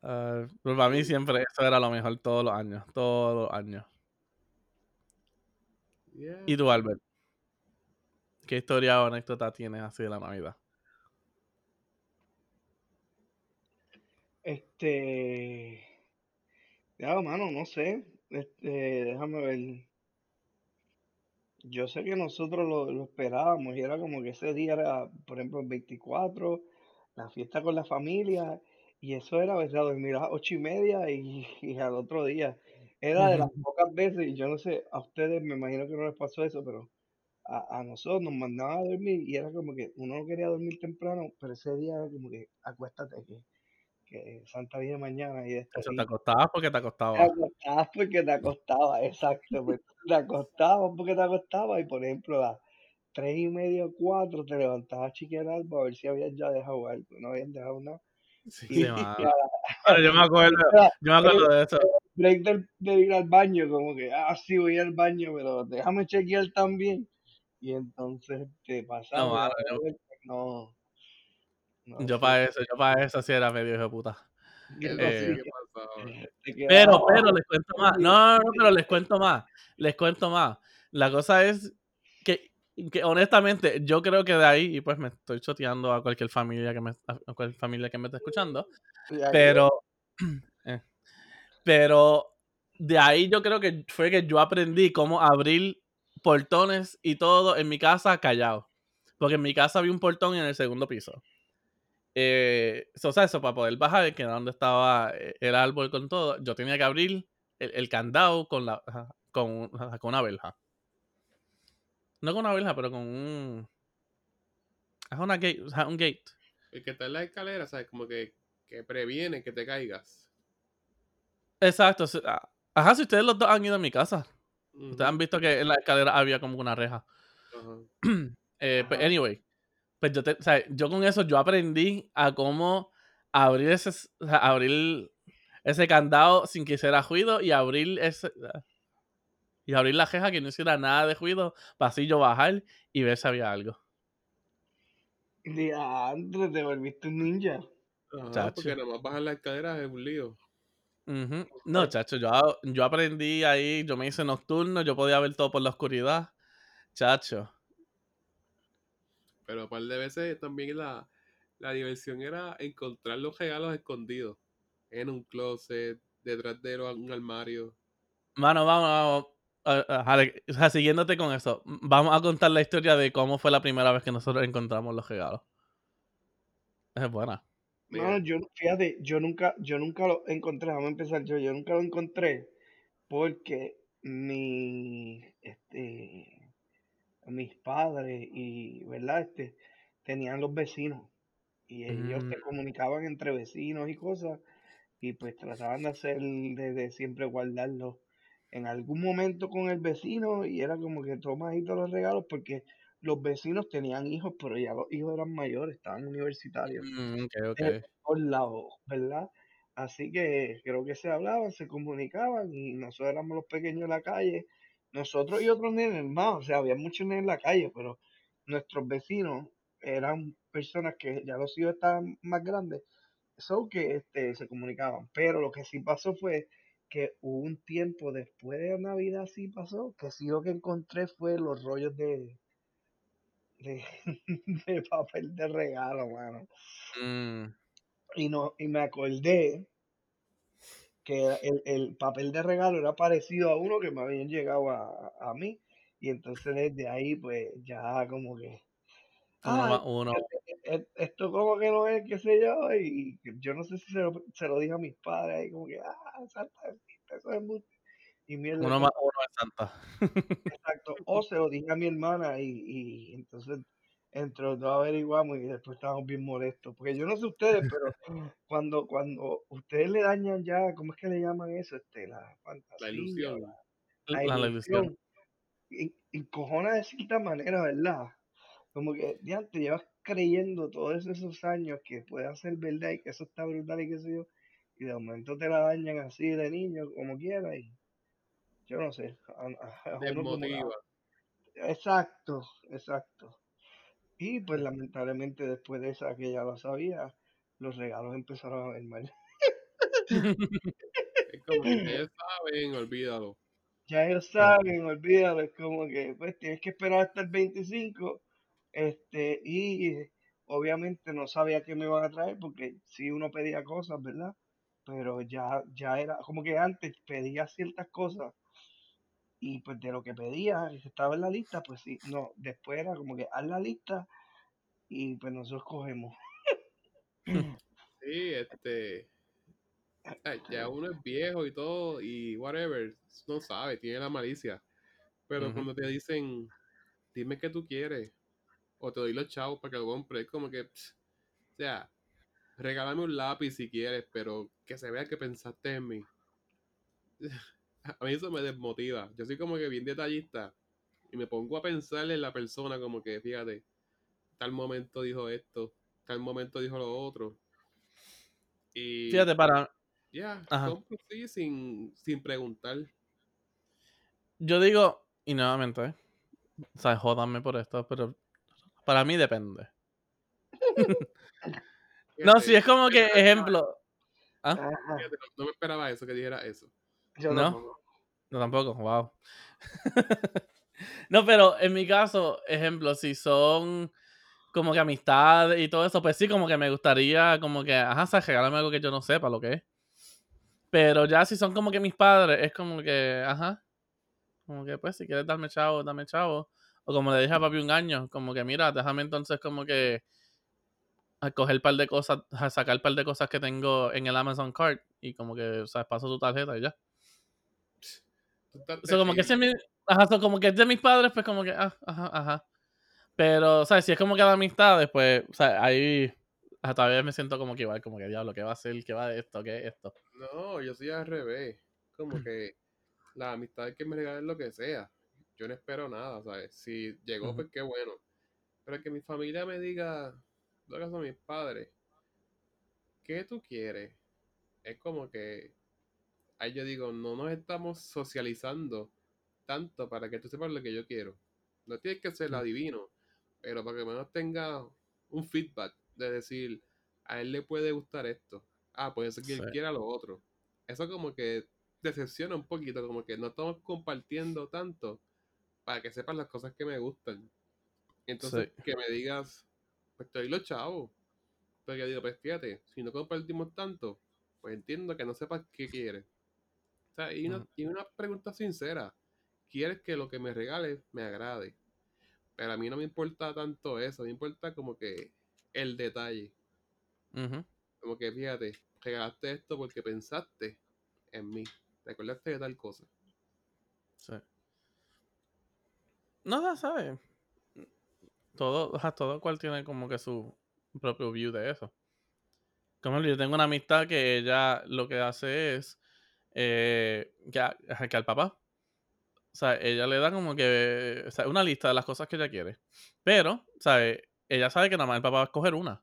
Ah, pero para mí siempre eso era lo mejor todos los años. Todos los años. Yeah. ¿Y tú, Albert? ¿Qué historia o anécdota tienes así de la Navidad? Este. Ya, mano, no sé. este, déjame ver. Yo sé que nosotros lo, lo esperábamos y era como que ese día era, por ejemplo, el 24, la fiesta con la familia, y eso era, ¿verdad? Dormir a las ocho y media y, [laughs] y al otro día. Era de las pocas veces, y yo no sé, a ustedes me imagino que no les pasó eso, pero a, a nosotros nos mandaban a dormir y era como que uno no quería dormir temprano, pero ese día era como que acuéstate que, que Santa viene mañana y esto. Eso te acostabas porque te te acostabas. acostabas porque te acostaba, exacto, pues, te acostabas porque te acostabas y por ejemplo a las tres y media o cuatro te levantabas a chiquear algo a ver si habías ya dejado algo, no habían dejado nada. Sí. Sí, y a la- Pero yo me acuerdo, yo me acuerdo de eso. break del- de ir al baño, como que, ah, sí, voy al baño, pero déjame chequear también. Y entonces te No, pasaba yo, vuelta, no, no, yo para eso, yo para eso sí era medio hijo de puta. Eh, te Pero, pero les cuento más. No, no, no, pero les cuento más. Les cuento más. La cosa es que, que honestamente, yo creo que de ahí, y pues me estoy choteando a cualquier familia que me, a cualquier familia que me esté escuchando, pero, [clears throat] eh, pero de ahí yo creo que fue que yo aprendí cómo abrir portones y todo en mi casa callado. Porque en mi casa había un portón en el segundo piso. Eh, so, o sea, eso para poder bajar, que era donde estaba eh, el árbol con todo, yo tenía que abrir el, el candado con la con, con una verja. No con una verja, pero con un. Es una gate, o sea, un gate. El que está en la escalera, ¿sabes? Como que, que previene que te caigas. Exacto. ah, Ajá, si ustedes los dos han ido a mi casa. Ustedes han visto que en la escalera había como una reja. [clears throat] Eh, pues, Ajá. anyway, pues yo, te- o sea, yo con eso yo aprendí a cómo abrir ese, o sea, abrir ese candado sin que hiciera ruido y abrir ese y abrir la reja que no hiciera nada de ruido para así yo bajar y ver si había algo. Diandre, te volviste un ninja. Ajá, Chacho. porque nada más bajar la escalera es un lío. Ujú. No, chacho, yo, yo aprendí ahí, yo me hice nocturno, yo podía ver todo por la oscuridad. Chacho. Pero un par de veces también la, la diversión era encontrar los regalos escondidos. En un closet, detrás de un armario. Mano, vamos, vamos. o sea, siguiéndote con eso, vamos a contar la historia de cómo fue la primera vez que nosotros encontramos los regalos. Esa Es buena. No, Mira, yo, fíjate, yo nunca, yo nunca lo encontré, vamos a empezar yo, yo nunca lo encontré porque mi, este, mis padres y, ¿verdad? Este, tenían los vecinos y ellos Mm, se comunicaban entre vecinos y cosas y pues trataban de hacer, de, de siempre guardarlo en algún momento con el vecino y era como que toma ahí todos los regalos porque los vecinos tenían hijos, pero ya los hijos eran mayores, estaban universitarios mm, lados, ¿verdad? Así que creo que se hablaban, se comunicaban y nosotros éramos los pequeños en la calle, nosotros y otros nenes más, o sea, había muchos nenes en la calle, pero nuestros vecinos eran personas que ya los hijos estaban más grandes, so que este, se comunicaban, pero lo que sí pasó fue que hubo un tiempo después de Navidad sí pasó, que sí lo que encontré fue los rollos de, de, [laughs] de papel de regalo, mano. Mm, Y, no, y me acordé que el, el papel de regalo era parecido a uno que me habían llegado a, a mí. Y entonces desde ahí, pues ya como que, uno ah, e- e- esto como que no es, qué sé yo. Y yo no sé si se lo, se lo dije a mis padres ahí, como que, ah, Santa, eso es embuste. Y mierda, Uno más uno es Santa. Exacto, o se lo dije a mi hermana y, y entonces entre los dos averiguamos y después estábamos bien molestos. Porque yo no sé ustedes, pero [laughs] cuando, cuando ustedes le dañan ya, ¿cómo es que le llaman eso? Este, la ilusión. la, La, la ilusión. encojona de cierta manera, ¿verdad? Como que, te llevas creyendo todos esos años que puede ser verdad y que eso está brutal y qué sé yo, y de momento te la dañan así de niño, como quiera, y yo no sé, a, a- como. Exacto, exacto. Y pues lamentablemente después de esa que ya lo sabía, los regalos empezaron a ver mal. [laughs] Es como que ustedes [laughs] saben, olvídalo. Ya ellos saben, olvídalo, es como que pues tienes que esperar hasta el 25, este, y obviamente no sabía qué me iban a traer porque si uno pedía cosas, ¿verdad? pero ya, ya era, como que antes pedía ciertas cosas y pues de lo que pedía, y estaba en la lista, pues sí, no, después era como que haz la lista y pues nosotros cogemos. Sí, este. Ya uno es viejo y todo, y whatever, no sabe, tiene la malicia. Pero cuando te dicen, dime qué tú quieres, o te doy los chavos para que lo compres, es como que, pss, o sea, regálame un lápiz si quieres, pero que se vea que pensaste en mí. [laughs] A mí eso me desmotiva. Yo soy como que bien detallista y me pongo a pensar en la persona como que, fíjate, tal momento dijo esto, tal momento dijo lo otro. Y Fíjate, para. ya, compro sí sin, sin preguntar. Yo digo, y nuevamente, ¿eh? o sea, jódanme por esto, pero para mí depende. [laughs] No, si es como que, ejemplo. ¿Ah? No me esperaba eso, que dijera eso. Yo ¿No? tampoco. No, tampoco, wow. [laughs] no, pero en mi caso, ejemplo, si son como que amistades y todo eso, pues sí, como que me gustaría, como que, ajá, o sea, regálame algo que yo no sepa lo que es. Pero ya si son como que mis padres, es como que, ajá, como que, pues, si quieres darme chavo, dame chavo. O como le dije a papi un año, como que, mira, déjame entonces como que a coger un par de cosas, a sacar un par de cosas que tengo en el Amazon Card y como que, o sea, paso tu tarjeta y ya. Estás So, como que ese es mi, ajá, so, como que es de mis padres, pues como que, ah, ajá, ajá. Pero, ¿sabes? Si es como que de amistades, pues, o sea, ahí hasta todavía me siento como que igual, como que diablo, ¿qué va a hacer? ¿Qué va de esto? ¿Qué es esto? No, yo soy al revés. Como que la amistad es que me regalen lo que sea. Yo no espero nada, ¿sabes? Si llegó, pues qué bueno. Pero que mi familia me diga, lo que son mis padres, ¿qué tú quieres? Es como que ahí yo digo, no nos estamos socializando tanto para que tú sepas lo que yo quiero. No tienes que ser Mm. adivino, pero para que menos tenga un feedback de decir, a él le puede gustar esto. Ah, puede ser que él quiera lo otro. Eso como que decepciona un poquito, como que no estamos compartiendo tanto para que sepas las cosas que me gustan. Entonces, Sí. que me digas, pues doy los chavos. Pero yo digo, pues fíjate, si no compartimos tanto, pues entiendo que no sepas qué quieres. O sea, y una, y una pregunta sincera. ¿Quieres que lo que me regales me agrade? Pero a mí no me importa tanto eso, me importa como que el detalle. Como que fíjate, regalaste esto porque pensaste en mí. Te acordaste de tal cosa. Sí. No, ya sabes. Todo, ajá, todo cual tiene como que su propio view de eso. Como yo tengo una amistad que ella lo que hace es eh, que, a- que al papá, o sea, ella le da como que o sea, una lista de las cosas que ella quiere. Pero, ¿sabes? Ella sabe que nada más el papá va a escoger una.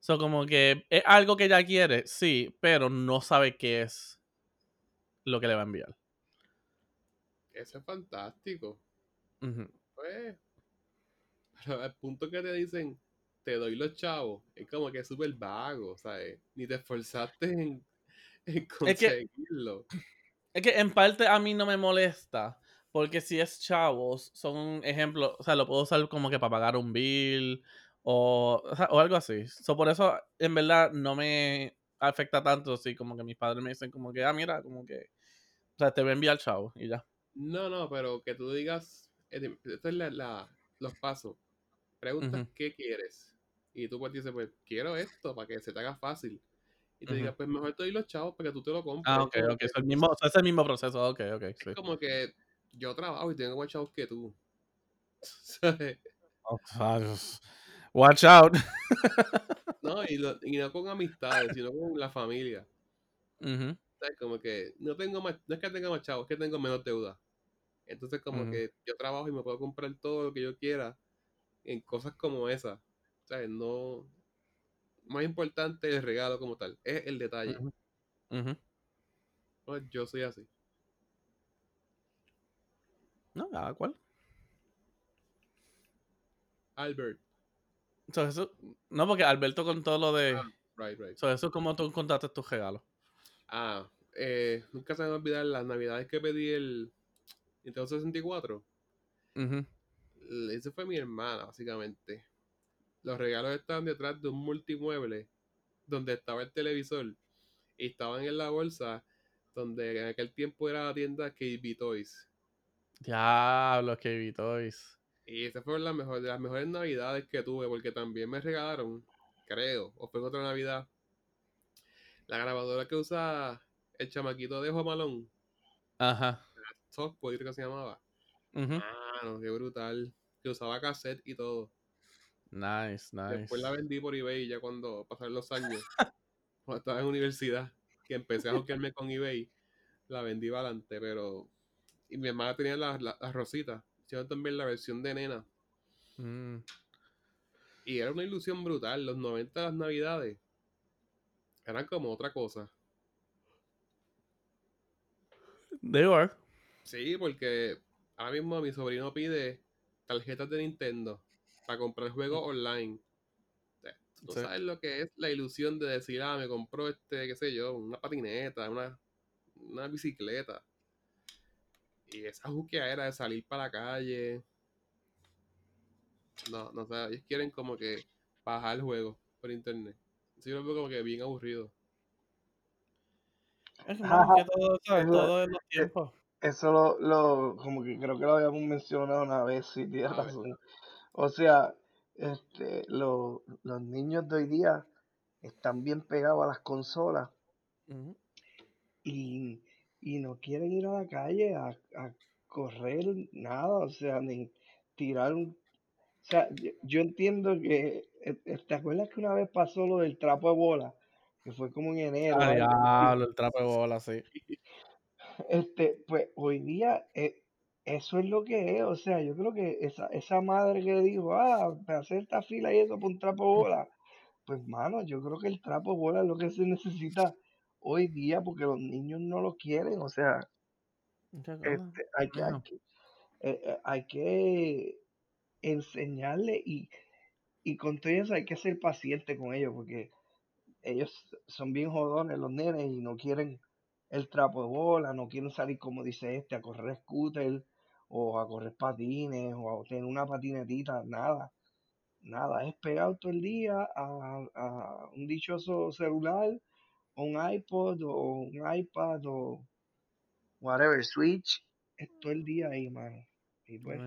So, como que es algo que ella quiere, sí, pero no sabe qué es lo que le va a enviar. Eso es fantástico. Ujú. Pues, pero al punto que te dicen, te doy los chavos, es como que es súper vago, ¿sabes? Ni te esforzaste en, en [laughs] Es que- conseguirlo. Es que en parte a mí no me molesta. Porque si es chavos, son un ejemplo, o sea, lo puedo usar como que para pagar un bill o, o, sea, o algo así. So, por eso, en verdad, no me afecta tanto si como que mis padres me dicen como que, ah, mira, como que, o sea, te voy a enviar chavo y ya. No, no, pero que tú digas, eh, esto es la, la- los pasos. Preguntas qué quieres. Y tú pues dices, pues quiero esto para que se te haga fácil. Y te Ujú. digas, pues mejor te doy los chavos para que tú te lo compres. Ah, ok, ok. Es el mismo, es el mismo proceso, ok, ok, sí. Como que yo trabajo y tengo más chavos que tú. ¿Sabes? Oh, [laughs] Watch out. [laughs] no, y, lo- y no con amistades, sino con la familia. ¿Sabes? Como que no tengo más, no es que tenga más chavos, es que tengo menos deuda. Entonces como que yo trabajo y me puedo comprar todo lo que yo quiera en cosas como esas. ¿Sabes? No, más importante el regalo como tal, es el detalle. Pues yo soy así. No, cada cual. Albert. So, eso, no, porque Alberto con todo lo de... Ah, Right, right. so, eso es como tú encontraste tus regalos. Ah, eh, nunca se me va a olvidar las navidades que pedí el Nintendo 64. Ujú. Ese fue mi hermana, básicamente. Los regalos estaban detrás de un multimueble donde estaba el televisor. y estaban en la bolsa donde en aquel tiempo era la tienda KB Toys. Diablo, KB Toys. Y esa fue la mejor, de las mejores navidades que tuve, porque también me regalaron, creo, o fue en otra navidad, la grabadora que usa el chamaquito de Jomalón. Ajá. Soft que se llamaba. Ujú. Ah, no, qué brutal. Que usaba cassette y todo. Nice, nice. Después la vendí por eBay ya cuando pasaron los años. cuando estaba en universidad, que empecé a jugarme con eBay, la vendí para adelante, pero... Y mi hermana tenía las las rositas. Hicieron también la versión de nena. Mm. Y era una ilusión brutal. Los 90 las navidades eran como otra cosa. They were. Sí, porque ahora mismo mi sobrino pide tarjetas de Nintendo para comprar juegos online. O sea, Tú Sí. sabes lo que es la ilusión de decir, ah, me compró este, qué sé yo, una patineta, una, una bicicleta. Y esa era de salir para la calle. No, no sé, ellos quieren como que bajar el juego por internet. Así yo lo veo como que bien aburrido. Es que todo, es los tiempos. Eso lo, lo, como que creo que lo habíamos mencionado una vez, sí, tienes razón. O sea, este, lo- los niños de hoy día están bien pegados a las consolas y, y no quieren ir a la calle a, a correr nada, o sea, ni tirar un... O sea, yo, yo entiendo que, eh, ¿te acuerdas que una vez pasó lo del trapo de bola? Que fue como en enero. Ah, así. diablo, el trapo de bola, sí. [laughs] Este, pues hoy día eh, eso es lo que es, o sea, yo creo que esa, esa madre que dijo, ah, para hacer esta fila y eso por un trapo de bola, pues mano, yo creo que el trapo bola es lo que se necesita hoy día porque los niños no lo quieren, o sea, este, hay que, hay que, eh, eh, hay que enseñarle y, y con todo eso hay que ser paciente con ellos porque ellos son bien jodones los nenes y no quieren el trapo de bola, no quieren salir como dice este a correr scooter o a correr patines o a tener una patinetita, nada, nada, es pegado todo el día a, a un dichoso celular o un iPod o un iPad o whatever, Switch, es todo el día ahí, mano. Y pues.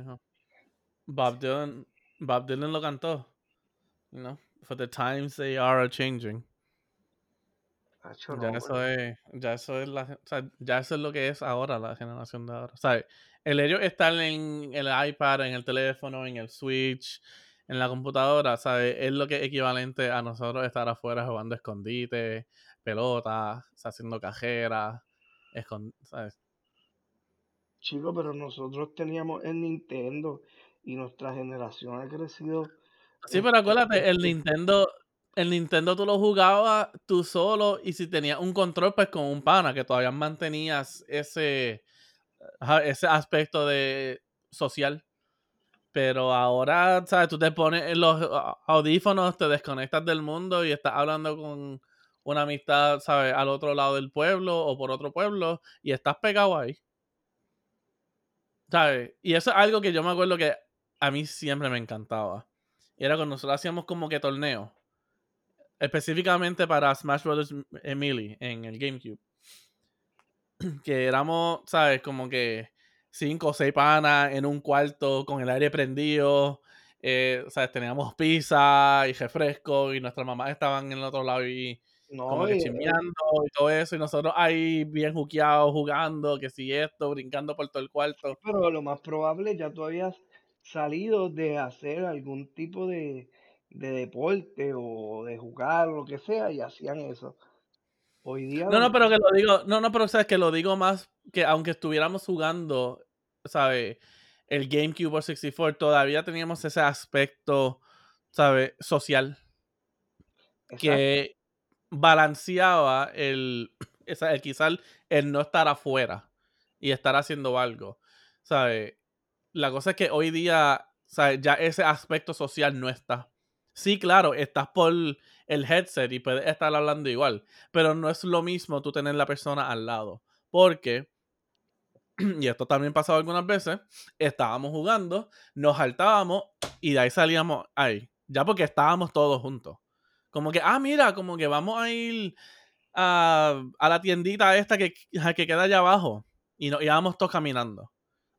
Bob Dylan, Bob Dylan lo cantó. You know, for the times they are changing. Hacho, Ya no, eso es, ya eso es la, o sea, ya eso es lo que es ahora la generación de ahora. Sea, el ellos estar en el iPad, en el teléfono, en el Switch, en la computadora, ¿sabes? Es lo que es equivalente a nosotros estar afuera jugando escondite, pelota, o sea, haciendo cajeras, escon- ¿sabes? Chico, pero nosotros teníamos el Nintendo y nuestra generación ha crecido. Sí, pero acuérdate, el Nintendo, el Nintendo tú lo jugabas tú solo y si tenías un control, pues con un pana, que todavía mantenías ese, ese aspecto de social. Pero ahora, ¿sabes? Tú te pones en los a- audífonos, te desconectas del mundo y estás hablando con una amistad, ¿sabes? Al otro lado del pueblo o por otro pueblo y estás pegado ahí. ¿Sabes? Y eso es algo que yo me acuerdo que a mí siempre me encantaba. Era cuando nosotros hacíamos como que torneos. Específicamente para Smash Bros. Emily en el GameCube. [clears throat] Que éramos, ¿sabes? Como que cinco o seis panas en un cuarto con el aire prendido. Eh, ¿Sabes? Teníamos pizza y refresco y nuestras mamás estaban en el otro lado y como no, que y, eh, chismeando y todo eso. Y nosotros ahí bien juqueados, jugando, que si esto, brincando por todo el cuarto. pero lo más probable ya tú habías salido de hacer algún tipo de, de deporte o de jugar o lo que sea y hacían eso. Hoy día No, no, pero que lo digo, no, no, pero sabes que lo digo más que aunque estuviéramos jugando, ¿sabes? El GameCube o 64, todavía teníamos ese aspecto, ¿sabes? Social exacto, que balanceaba el, [clears throat] el quizás el no estar afuera y estar haciendo algo, ¿sabes? La cosa es que hoy día, ¿sabes? Ya ese aspecto social no está. Sí, claro, estás por el headset y puedes estar hablando igual, pero no es lo mismo tú tener la persona al lado, porque, [clears throat] y esto también pasado algunas veces, estábamos jugando, nos saltábamos y de ahí salíamos ahí, ya porque estábamos todos juntos. Como que, ah, mira, como que vamos a ir a, a la tiendita esta que, que queda allá abajo y nos íbamos todos caminando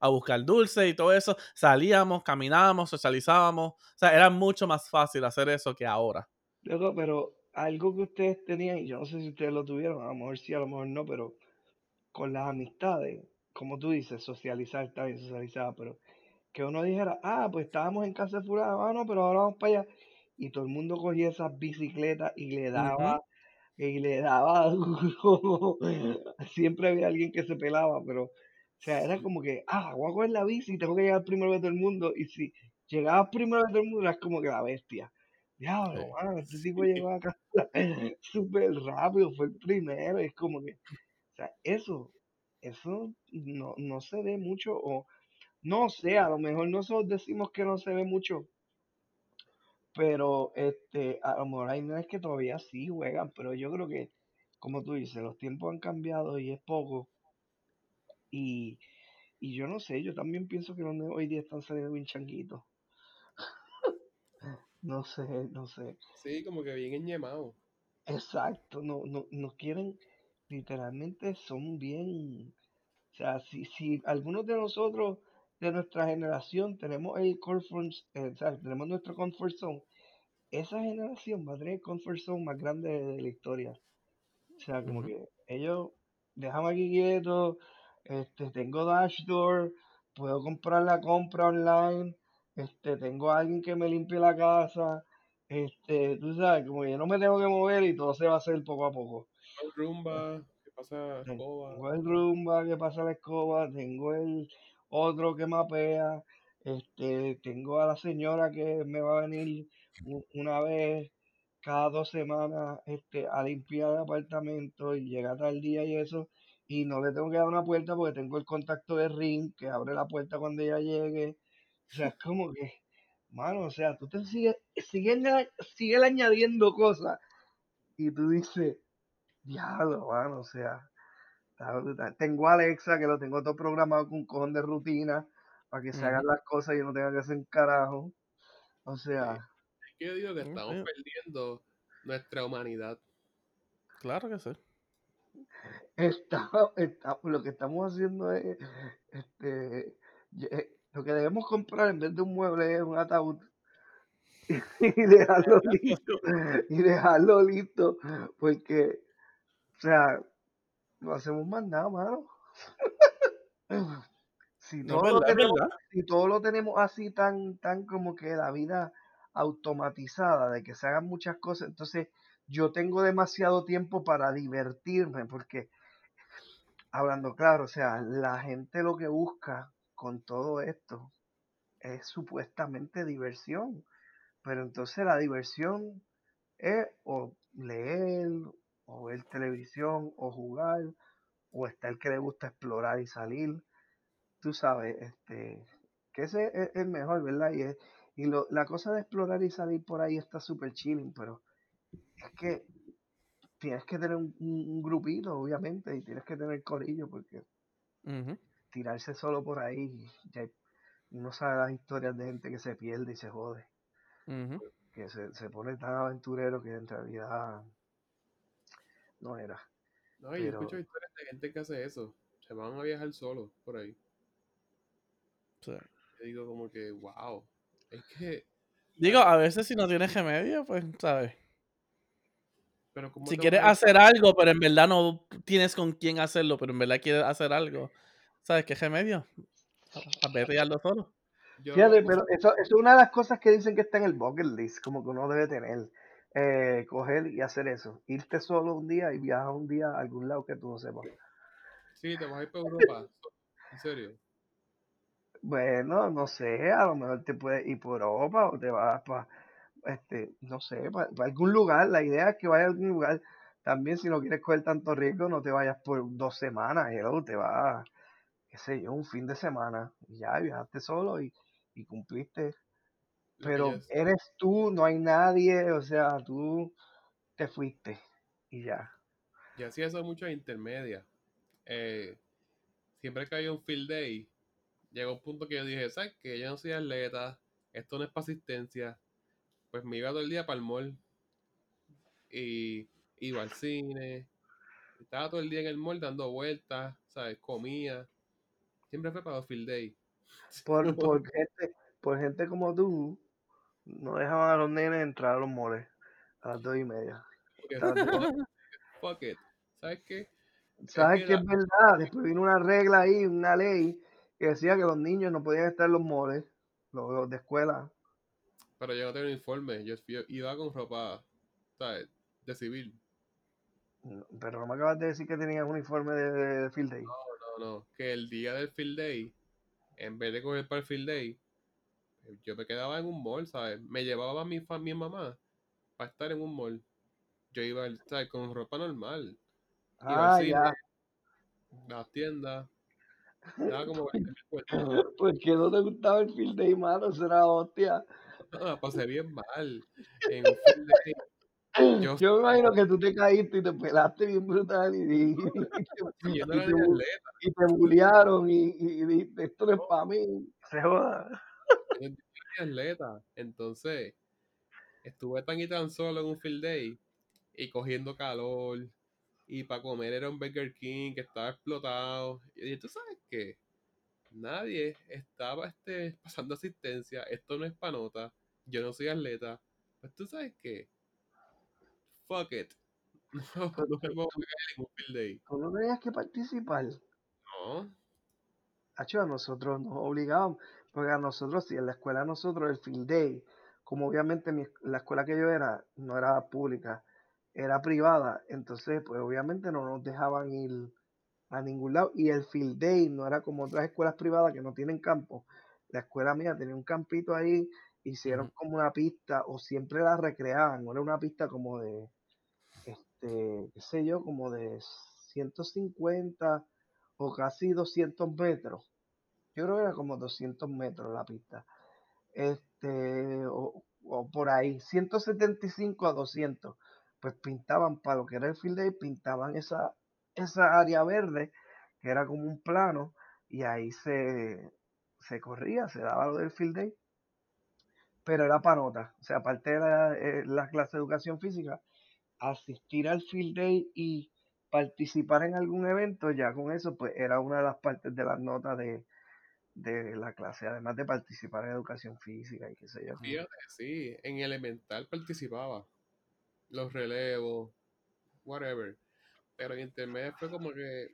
a buscar dulce y todo eso. Salíamos, caminábamos, socializábamos. O sea, era mucho más fácil hacer eso que ahora. Luego, pero algo que ustedes tenían, y yo no sé si ustedes lo tuvieron, a lo mejor sí, a lo mejor no, pero con las amistades, como tú dices, socializar, está bien socializada, pero que uno dijera, ah, pues estábamos en casa de fulano, ah, no, pero ahora vamos para allá. Y todo el mundo cogía esas bicicletas y le daba, y le daba, [laughs] siempre había alguien que se pelaba, pero, o sea, era como que, ah, voy a coger la bici y tengo que llegar primero de todo el mundo, y si llegabas primero de todo el mundo, eras como que la bestia. Diablo, sí. este tipo [laughs] llegó a casa [laughs] súper rápido, fue el primero, es como que, o sea, eso, eso no, no se ve mucho, o no sé, a lo mejor nosotros decimos que no se ve mucho, pero este, a lo mejor hay es que todavía sí juegan, pero yo creo que, como tú dices, los tiempos han cambiado y es poco. Y, y yo no sé, yo también pienso que los hoy día están saliendo bien changuitos. [laughs] no sé, no sé. Sí, como que bien enñemados. Exacto, no, no, no quieren, literalmente son bien, o sea, si, si algunos de nosotros de nuestra generación tenemos el comfort, eh, o sea, tenemos nuestro comfort zone, esa generación va a tener el comfort zone más grande de, la historia. O sea, como que ellos déjame aquí quieto, este, tengo dashboard, puedo comprar la compra online, este, tengo a alguien que me limpie la casa, este, tú sabes, como que yo no me tengo que mover y todo se va a hacer poco a poco. Rumba, ¿qué pasa la escoba? Tengo el rumba, que pasa la escoba, tengo el otro que mapea, este, tengo a la señora que me va a venir una vez cada dos semanas este, a limpiar el apartamento y llega tal día y eso, y no le tengo que dar una puerta porque tengo el contacto de Ring que abre la puerta cuando ella llegue. O sea, es como que, mano, o sea, tú te sigues, sigues, sigues añadiendo cosas y tú dices, diablo, mano, o sea, tengo a Alexa que lo tengo todo programado con un cojón de rutina para que se hagan las cosas y yo no tenga que hacer un carajo. O sea. Yo digo que estamos perdiendo nuestra humanidad. Claro que sí. Está, [laughs] lo que estamos haciendo es este, eh, lo que debemos comprar en vez de un mueble es un ataúd [laughs] y dejarlo [laughs] listo y dejarlo listo porque o sea no hacemos más nada, mano. si, todo lo tenemos, si todo lo tenemos así tan, tan como que la vida automatizada, de que se hagan muchas cosas, entonces yo tengo demasiado tiempo para divertirme, porque hablando claro, o sea, la gente lo que busca con todo esto es supuestamente diversión, pero entonces la diversión es o leer o ver televisión, o jugar, o está el que le gusta explorar y salir. Tú sabes, este, que ese es el mejor, ¿verdad? Y, y lo, la cosa de explorar y salir por ahí está súper chilling, pero es que tienes que tener un, grupito, obviamente, y tienes que tener corillo, porque tirarse solo por ahí, ya uno sabe las historias de gente que se pierde y se jode. Que se, se pone tan aventurero que en realidad no era. No, yo escucho historias de gente que hace eso. Se van a viajar solos por ahí. Sí. Yo digo como que, wow. Es que... Digo, a veces si no tienes remedio, pues, ¿sabes? Pero si quieres hacer algo, pero en verdad no tienes con quién hacerlo, pero en verdad quieres hacer algo, ¿sabes qué remedio? A hazlo solo. Fíjate, pero eso, eso, es una de las cosas que dicen que está en el bucket list, como que uno debe tener eh, coger y hacer eso. Irte solo un día y viajar un día a algún lado que tú no sepas. Sí, te vas a ir para Europa. ¿En serio? Bueno, no sé, a lo mejor te puedes ir por Europa o te vas para, este, no sé, para, algún lugar. La idea es que vayas a algún lugar. También si no quieres coger tanto riesgo, no te vayas por dos semanas, hello, te vas, qué sé yo, un fin de semana. Y ya viajaste solo y, y cumpliste pero eres tú, no hay nadie, o sea, tú te fuiste y ya. Yo hacía eso mucho intermedia. Eh, siempre que había un field day, llegó un punto que yo dije, ¿sabes que Yo no soy atleta, esto no es para asistencia. Pues me iba todo el día para el mall. Y iba al cine, Estaba todo el día en el mall dando vueltas, ¿sabes? Comía. Siempre fue para los field day. [laughs] Por, por, gente, por gente como tú, no dejaban a los nenes entrar a los moles a las dos y media. [laughs] Fuck it. ¿Sabes qué? ¿Sabes qué es verdad? Después vino una regla ahí, una ley, que decía que los niños no podían estar en los moles, los, los de escuela. Pero yo no tengo uniforme. Yo, yo iba con ropa, ¿sabes? De civil. No, Pero no me acabas de decir que tenías uniforme de, de field day. No, no. Que el día del field day, en vez de coger para el field day, yo me quedaba en un mall, ¿sabes? Me llevaba a mi, fa- mi mamá para estar en un mall. Yo iba, ¿sabes? Con ropa normal. Iba Ah, al cine, ya. las tiendas. Daba como 20 mil vueltas. ¿Por qué no te gustaba el field day, mano? Será hostia. [laughs] Pasé bien mal. En un field day. [laughs] Yo- Yo me imagino que tú te caíste y te pelaste bien brutal y, [laughs] y, y te, y te bullearon y, y dijiste, esto no es para mí. Se joda. atleta. Entonces, estuve tan y tan solo en un field day y cogiendo calor. Y para comer era un Burger King que estaba explotado. Y dije, ¿tú sabes qué? Nadie estaba este, pasando asistencia. Esto no es panota. Yo no soy atleta. Pues tú sabes qué? Fuck it. [laughs] No, no me voy a caer en un field day. Tú no tenías que participar. No. Hacho, a nosotros nos obligaban, porque a nosotros, si en la escuela nosotros, el field day, como obviamente mi, la escuela que yo era no era pública, era privada, entonces pues obviamente no nos dejaban ir a ningún lado y el field day no era como otras escuelas privadas que no tienen campo. La escuela mía tenía un campito ahí, hicieron como una pista o siempre la recreaban, no era una pista como de, este, qué sé yo, como de 150 o casi 200 metros. Yo creo que era como 200 metros la pista. Este, o, o por ahí, 175 a 200. Pues pintaban para lo que era el field day, pintaban esa, esa área verde, que era como un plano, y ahí se, se corría, se daba lo del field day. Pero era para nota. O sea, aparte de la, eh, la clase de educación física, asistir al field day y participar en algún evento, ya con eso, pues era una de las partes de las notas de, de la clase, además de participar en educación física y qué sé yo. Sí, en elemental participaba. Los relevos, whatever. Pero en intermedio fue como que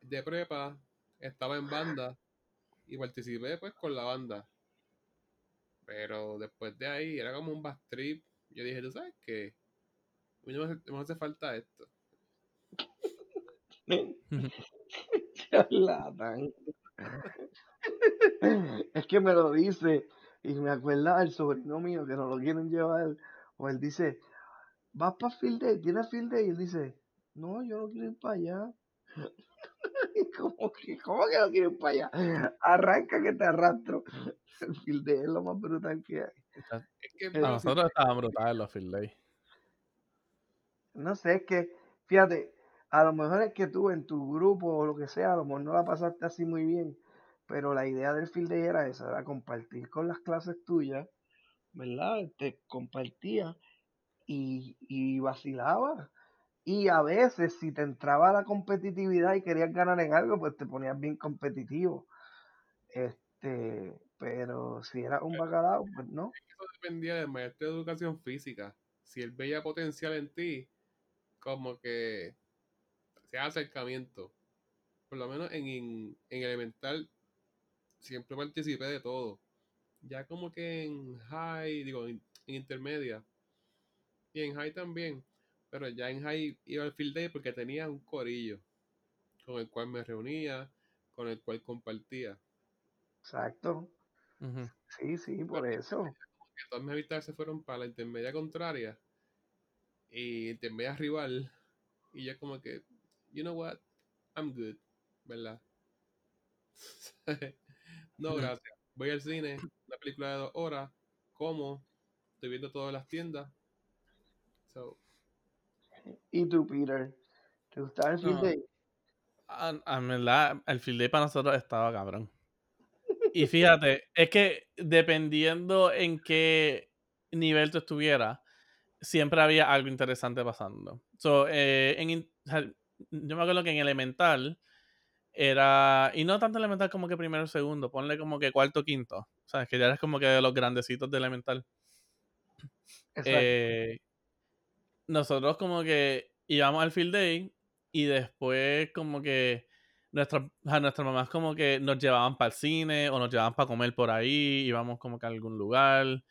de prepa estaba en banda y participé pues con la banda. Pero después de ahí era como un back trip. Yo dije, ¿tú sabes qué? A mí no me hace, no falta esto. [laughs] Es que me lo dice y me acuerda el sobrino mío que nos lo quieren llevar. O él dice, vas para field day, tienes field day. Y él dice, no, yo no quiero ir para allá. [laughs] Y como que, ¿Cómo que no quiero ir para allá? Arranca que te arrastro. El field day es lo más brutal que hay. Es que A nosotros estaban brutales los field day. No sé, es que, fíjate, a lo mejor es que tú en tu grupo o lo que sea, a lo mejor no la pasaste así muy bien, pero la idea del field day era esa, era compartir con las clases tuyas, ¿verdad? Te compartía y, y vacilaba. Y a veces, si te entraba la competitividad y querías ganar en algo, pues te ponías bien competitivo. Este, pero si era un bacalao, pues no. eso dependía del maestro de educación física. Si él veía potencial en ti, como que se acercamiento. Por lo menos en, en, en elemental siempre participé de todo. Ya como que en high, digo, en, en intermedia. Y en high también. Pero ya en high iba al field day porque tenía un corillo con el cual me reunía, con el cual compartía. Exacto. Sí, sí, por eso. que todas mis amistades se fueron para la intermedia contraria y intermedia rival. Y yo como que, you know what, I'm good, ¿verdad? [laughs] no, gracias. Voy al cine, una película de dos horas, como, estoy viendo todas las tiendas. So, ¿Y tú, Peter? ¿Te gustaba el field No. day? A, a verdad, el field day para nosotros estaba cabrón. Y fíjate, es que dependiendo en qué nivel tú estuvieras, siempre había algo interesante pasando. So, eh, en o sea, yo me acuerdo que en elemental era, y no tanto elemental como que primero o segundo, ponle como que cuarto quinto, sabes que ya eres como que de los grandecitos de elemental. Eh, nosotros como que íbamos al field day y después como que nuestras nuestras mamás como que nos llevaban para el cine o nos llevaban para comer por ahí, íbamos como que a algún lugar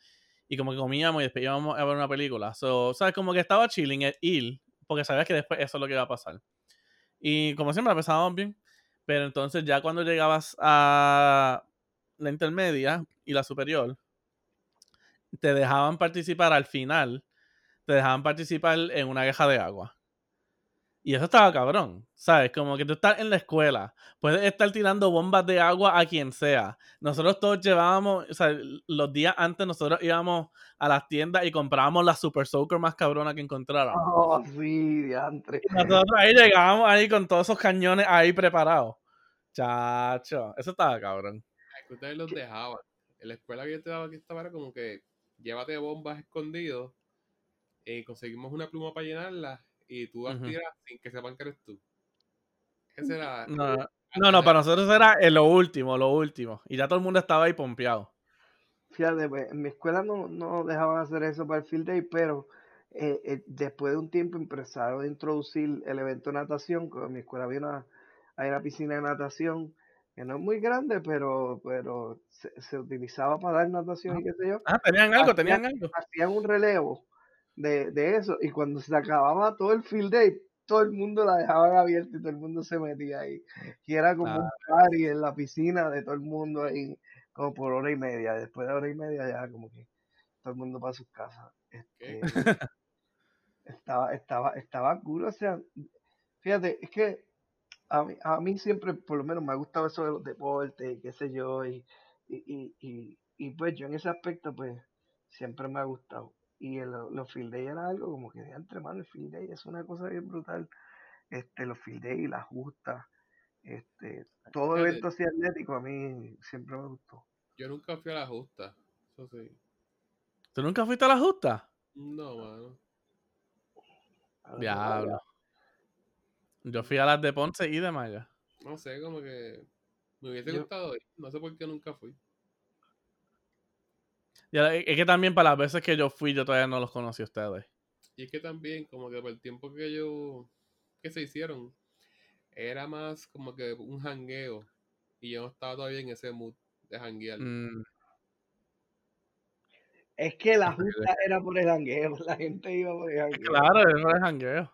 y como que comíamos y después íbamos a ver una película. So, sabes, como que estaba chilling el ir, porque sabías que después eso es lo que iba a pasar. Y como siempre, la pasábamos bien. Pero entonces ya cuando llegabas a la intermedia y la superior, te dejaban participar al final, te dejaban participar en una queja de agua. Y eso estaba cabrón, ¿sabes? Como que tú estás en la escuela, puedes estar tirando bombas de agua a quien sea. Nosotros todos llevábamos, o sea, los días antes nosotros íbamos a las tiendas y comprábamos la Super Soaker más cabrona que encontráramos. Oh, sí, diantre. Y nosotros ahí llegábamos ahí con todos esos cañones ahí preparados. Chacho, eso estaba cabrón. Es que ustedes los dejaban. En la escuela que yo te daba que estaba era como que llévate bombas escondidos y conseguimos una pluma para llenarla y tú las tiras sin que sepan que eres tú. Ese era. No, no, no, para nosotros era en lo último, lo último. Y ya todo el mundo estaba ahí pompeado. Fíjate, pues, en mi escuela no, no dejaban hacer eso para el field day, pero eh, eh, después de un tiempo empezaron a introducir el evento de natación, que en mi escuela había una, hay una piscina de natación, que no es muy grande, pero, pero se, se utilizaba para dar natación y qué sé yo. Ah, tenían algo, tenían algo. Hacían un relevo de, de eso, y cuando se acababa todo el field day, todo el mundo la dejaban abierta y todo el mundo se metía ahí. Y era como un party en la piscina de todo el mundo ahí como por hora y media. Después de hora y media ya como que todo el mundo para sus casas. Este, estaba, estaba, estaba cool, o sea, fíjate, es que a mí, a mí siempre, por lo menos, me ha gustado eso de los deportes, y qué sé yo, y, y, y, y, y, pues yo en ese aspecto, pues, siempre me ha gustado. Y el, los field day era algo como que de entre mano, el field day es una cosa bien brutal. Este, los field day, las justas, este, todo evento así atlético a mí siempre me gustó. Yo nunca fui a la justa. Eso sí. ¿Tú nunca fuiste a la justa? No, mano. Diablo. Yo fui a las de Ponce y de Maya. No sé, como que me hubiese Yo- gustado ir. No sé por qué nunca fui. Ya, es que también para las veces que yo fui, yo todavía no los conocí a ustedes. Y es que también, como que por el tiempo que yo. que se hicieron, era más como que un jangueo. Y yo no estaba todavía en ese mood de janguear. Mm, Es que la justa era por el jangueo, [laughs] la gente iba por el jangueo. claro, eso es jangueo.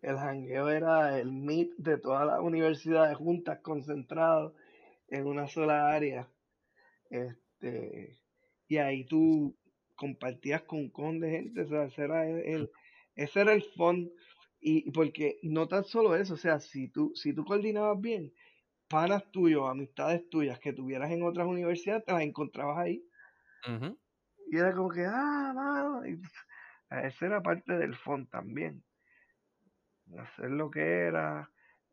El jangueo era el meet de todas las universidades juntas, concentrados en una sola área. Este, y ahí tú compartías con un con de gente, o sea, ese era el, el- ese era el fun. Y y porque no tan solo eso, o sea, si tú, si tú coordinabas bien, panas tuyos, amistades tuyas que tuvieras en otras universidades, te las encontrabas ahí. Y era como que, ah, mano. Y, [laughs] esa era parte del fun también. Hacer lo que era.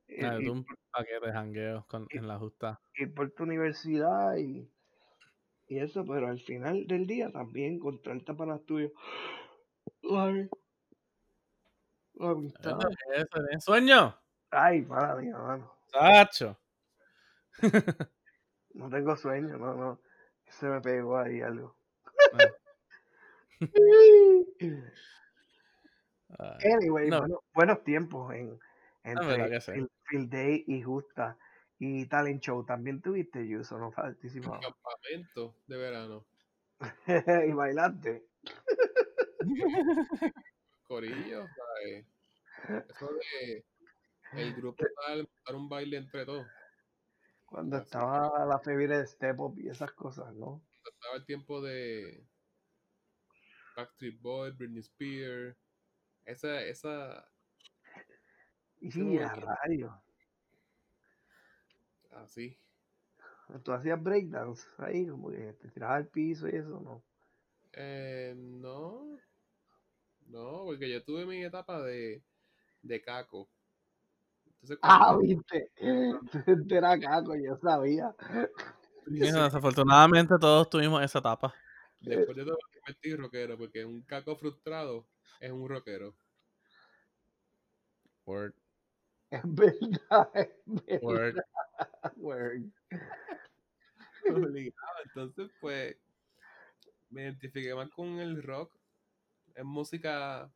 ir tú un paquete de jangueos con- en la justa. ir por tu universidad y, y eso, pero al final del día también encontrarte panas tuyos. Ay, amistad. Eso, ¿tienes sueño? Ay, para mí, mano. Sacho. [laughs] No tengo sueño, no, no. Se me pegó ahí algo. Ah, [laughs] Anyway, No. bueno, buenos tiempos en, entre. Field, Field Day y Justa y Talent Show. También tuviste, Yuso, no participaba. Campamento de verano. [laughs] y bailaste. [laughs] Corillo, ¿sabes? Eso de el grupo tal, montar un baile entre todos. Cuando Así. estaba la febre de Step Up y esas cosas, ¿no? Estaba el tiempo de Backstreet Boys, Britney Spears. Esa, esa, Y Sí, a rayos. Así. Tú hacías breakdance ahí, como que te tirabas al piso y eso, ¿no? Eh, no. No, porque yo tuve mi etapa de, de caco. Entonces, Ah, viste. Tú eras caco, yo sabía. Desafortunadamente todos tuvimos esa etapa. después de todo me convertí rockero, porque un caco frustrado es un rockero. Word. Es verdad, es verdad. Word. [laughs] [laughs] Obligado. Entonces, pues, me identifiqué más con el rock. Es música,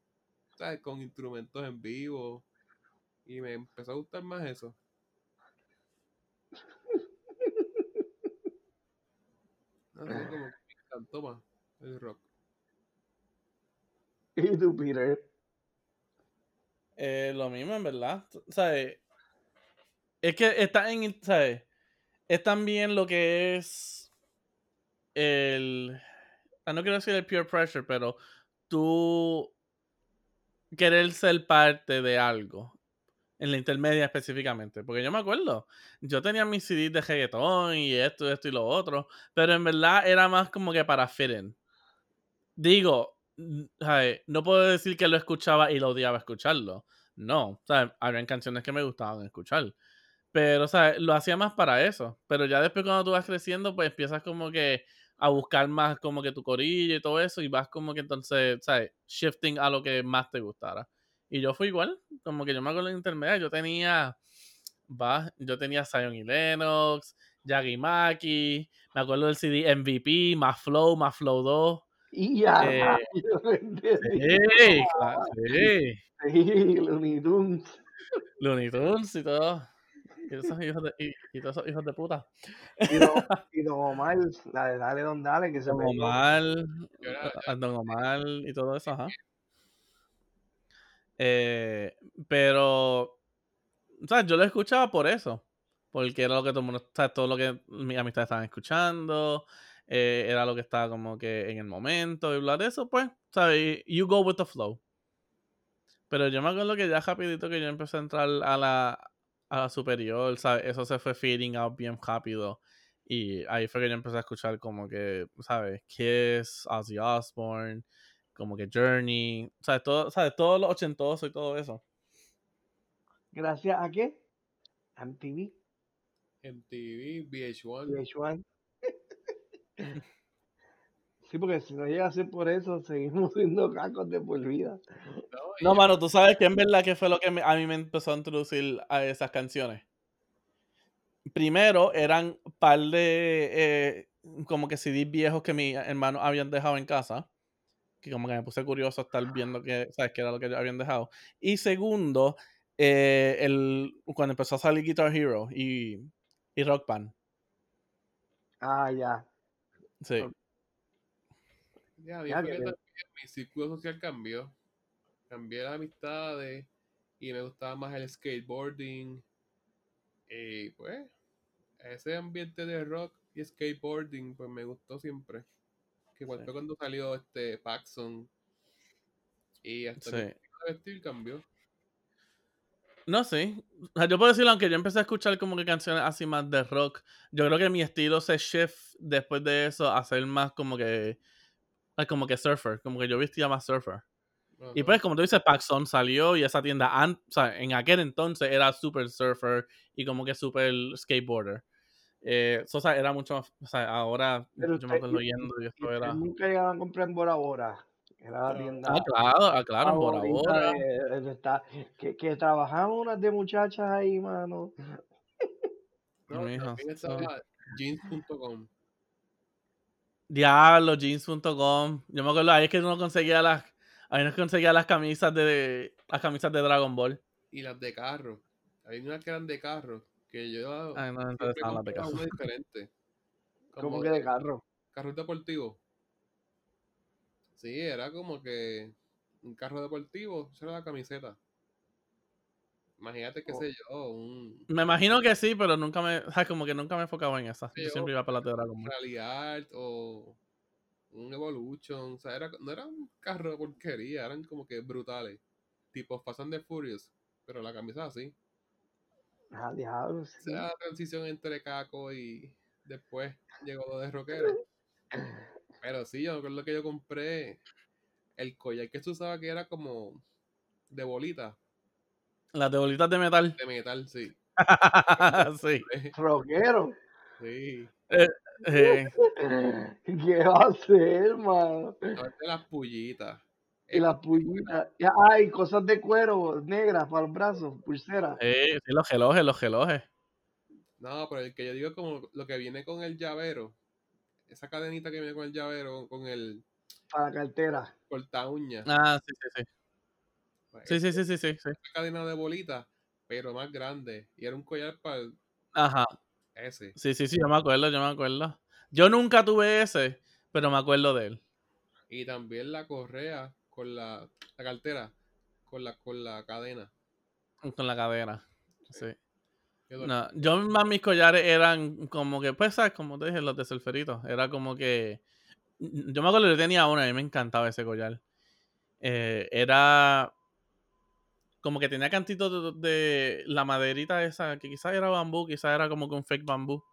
¿sabes? Con instrumentos en vivo. Y me empezó a gustar más eso. No sé, como que me encantó más el rock. ¿Y tú, Peter? Eh, lo mismo, en verdad. ¿Sabes? Es que está en. ¿Sabes? Es también lo que es. El. ah, No quiero decir el peer pressure, pero tú. Querer ser parte de algo. En la intermedia específicamente. Porque yo me acuerdo. Yo tenía mis CDs de reggaetón y esto, esto y lo otro. Pero en verdad era más como que para fit in. Digo, ¿sabes? no puedo decir que lo escuchaba y lo odiaba escucharlo. No, ¿sabes? Habían canciones que me gustaban escuchar. Pero, ¿sabes? Lo hacía más para eso. Pero ya después cuando tú vas creciendo, pues empiezas como que a buscar más como que tu corillo y todo eso y vas como que entonces, ¿sabes? Shifting a lo que más te gustara. Y yo fui igual, como que yo me acuerdo en intermedia, yo tenía, va, yo tenía Zion y Lennox, Yagi Maki, me acuerdo del CD MVP, más Flow, más Flow 2. Y ya, Eh. [laughs] Sí, claro, sí. Sí, Looney Tunes. Looney Tunes y todo. Y esos hijos de, y, y todos esos hijos de puta. Y Don, y Don Omar, la de Dale Don Dale, que se Don. Omar, a Don Omar y todo eso, ajá. Eh, pero, o sea, yo lo escuchaba por eso. Porque era lo que todo el mundo, o sea, todo lo que mis amistades estaban escuchando. eh, era lo que estaba como que en el momento y hablar de eso, pues, ¿sabes? You go with the flow. Pero yo me acuerdo que ya rapidito que yo empecé a entrar a la, a la superior, ¿sabes? Eso se fue feeding out bien rápido. Y ahí fue que yo empecé a escuchar como que, ¿sabes? Kiss, Ozzy Osbourne, como que Journey, ¿sabes? Todo, ¿sabes? Todos los ochentosos y todo eso. ¿Gracias a qué? MTV, MTV, VH1. VH1. [laughs] Sí, porque si no llega a ser por eso, [laughs] seguimos siendo cacos de por vida. No, mano, tú sabes que en verdad que fue lo que me- a mí me empezó a introducir a esas canciones. Primero eran par de eh, como que CDs viejos que mis hermanos habían dejado en casa. Que como que me puse curioso a estar viendo que, ¿sabes? qué era lo que ellos habían dejado. Y segundo, eh, el, cuando empezó a salir Guitar Hero y, y Rock Band. Ah, ya. Sí. Ya, fue que que- también mi círculo social cambió. Cambié las amistades y me gustaba más el skateboarding. Y pues, ese ambiente de rock y skateboarding, pues me gustó siempre. Que igual Sí. fue cuando salió este Paxson. Y hasta Sí. estilo de vestir cambió. No, sí. O sea, yo puedo decirlo, aunque yo empecé a escuchar como que canciones así más de rock, yo creo que mi estilo se shift después de eso a ser más como que like, como que surfer, como que yo vestía más surfer. Y pues, como tú dices, Paxson salió y esa tienda, an- o sea, en aquel entonces era super surfer y como que super skateboarder. Eh, so, o sea, era mucho más, o sea, ahora Pero yo me acuerdo yendo y esto era... nunca llegaron a comprar en Bora Bora. que Era la No. tienda Ah, claro, ah, claro, en Bora Bora. de- de esta- que, que trabajaban unas de muchachas ahí, mano. No, también so- estaba jeans.com. Diablo, jeans.com. Yo me acuerdo, ahí es que uno conseguía las, ahí uno conseguía las camisas de, las camisas de Dragon Ball. Y las de carro. Había unas que eran de carro. Que yo Ay, no me siempre interesaban las de carro. una diferente. [laughs] Como Como que de carro. carros deportivos. Sí, era como que un carro deportivo, esa era la camiseta. Imagínate, qué Oh. sé yo, un Me imagino que sí, pero nunca me, o sea, como que nunca me enfocaba en esa. Sí, Yo siempre iba para de Dragon Ball. Rally Art o un Evolution. O sea, era, no era un carro de porquería, eran como que brutales. Tipo Fast and the Furious, pero la camisa así. Ah, diablo, O sí. sea, la transición entre caco y después llegó lo de rockero. Pero sí, yo me acuerdo que yo compré el collar que se usaba que era como de bolita, Las de bolitas de metal. de metal, sí. [laughs] sí. Rockero. Sí. Eh, [laughs] ¿Qué va a hacer, mano? Las pullitas. Y las pullitas. Ay, cosas de cuero negras para los brazos, pulseras. Sí, sí, los relojes, los relojes. No, pero el que yo digo es como lo que viene con el llavero. Esa cadenita que viene con el llavero, con el Para la cartera. corta uña. Ah, sí, sí, sí. Sí, sí, sí, sí, sí, sí. cadena de bolita, pero más grande. Y era un collar para Ajá. ese. Sí, sí, sí, yo me acuerdo, yo me acuerdo. Yo nunca tuve ese, pero me acuerdo de él. Y también la correa con la, la cartera, con la, con la cadena. Con la cadena. Sí. No, yo más mis collares eran como que, pues, ¿sabes? Como te dije, los de surferito. Era como que. Yo me acuerdo que yo tenía uno a mí me encantaba ese collar. Eh, era. Como que tenía cantitos de, de la maderita esa, que quizás era bambú, quizás era como que un fake bambú.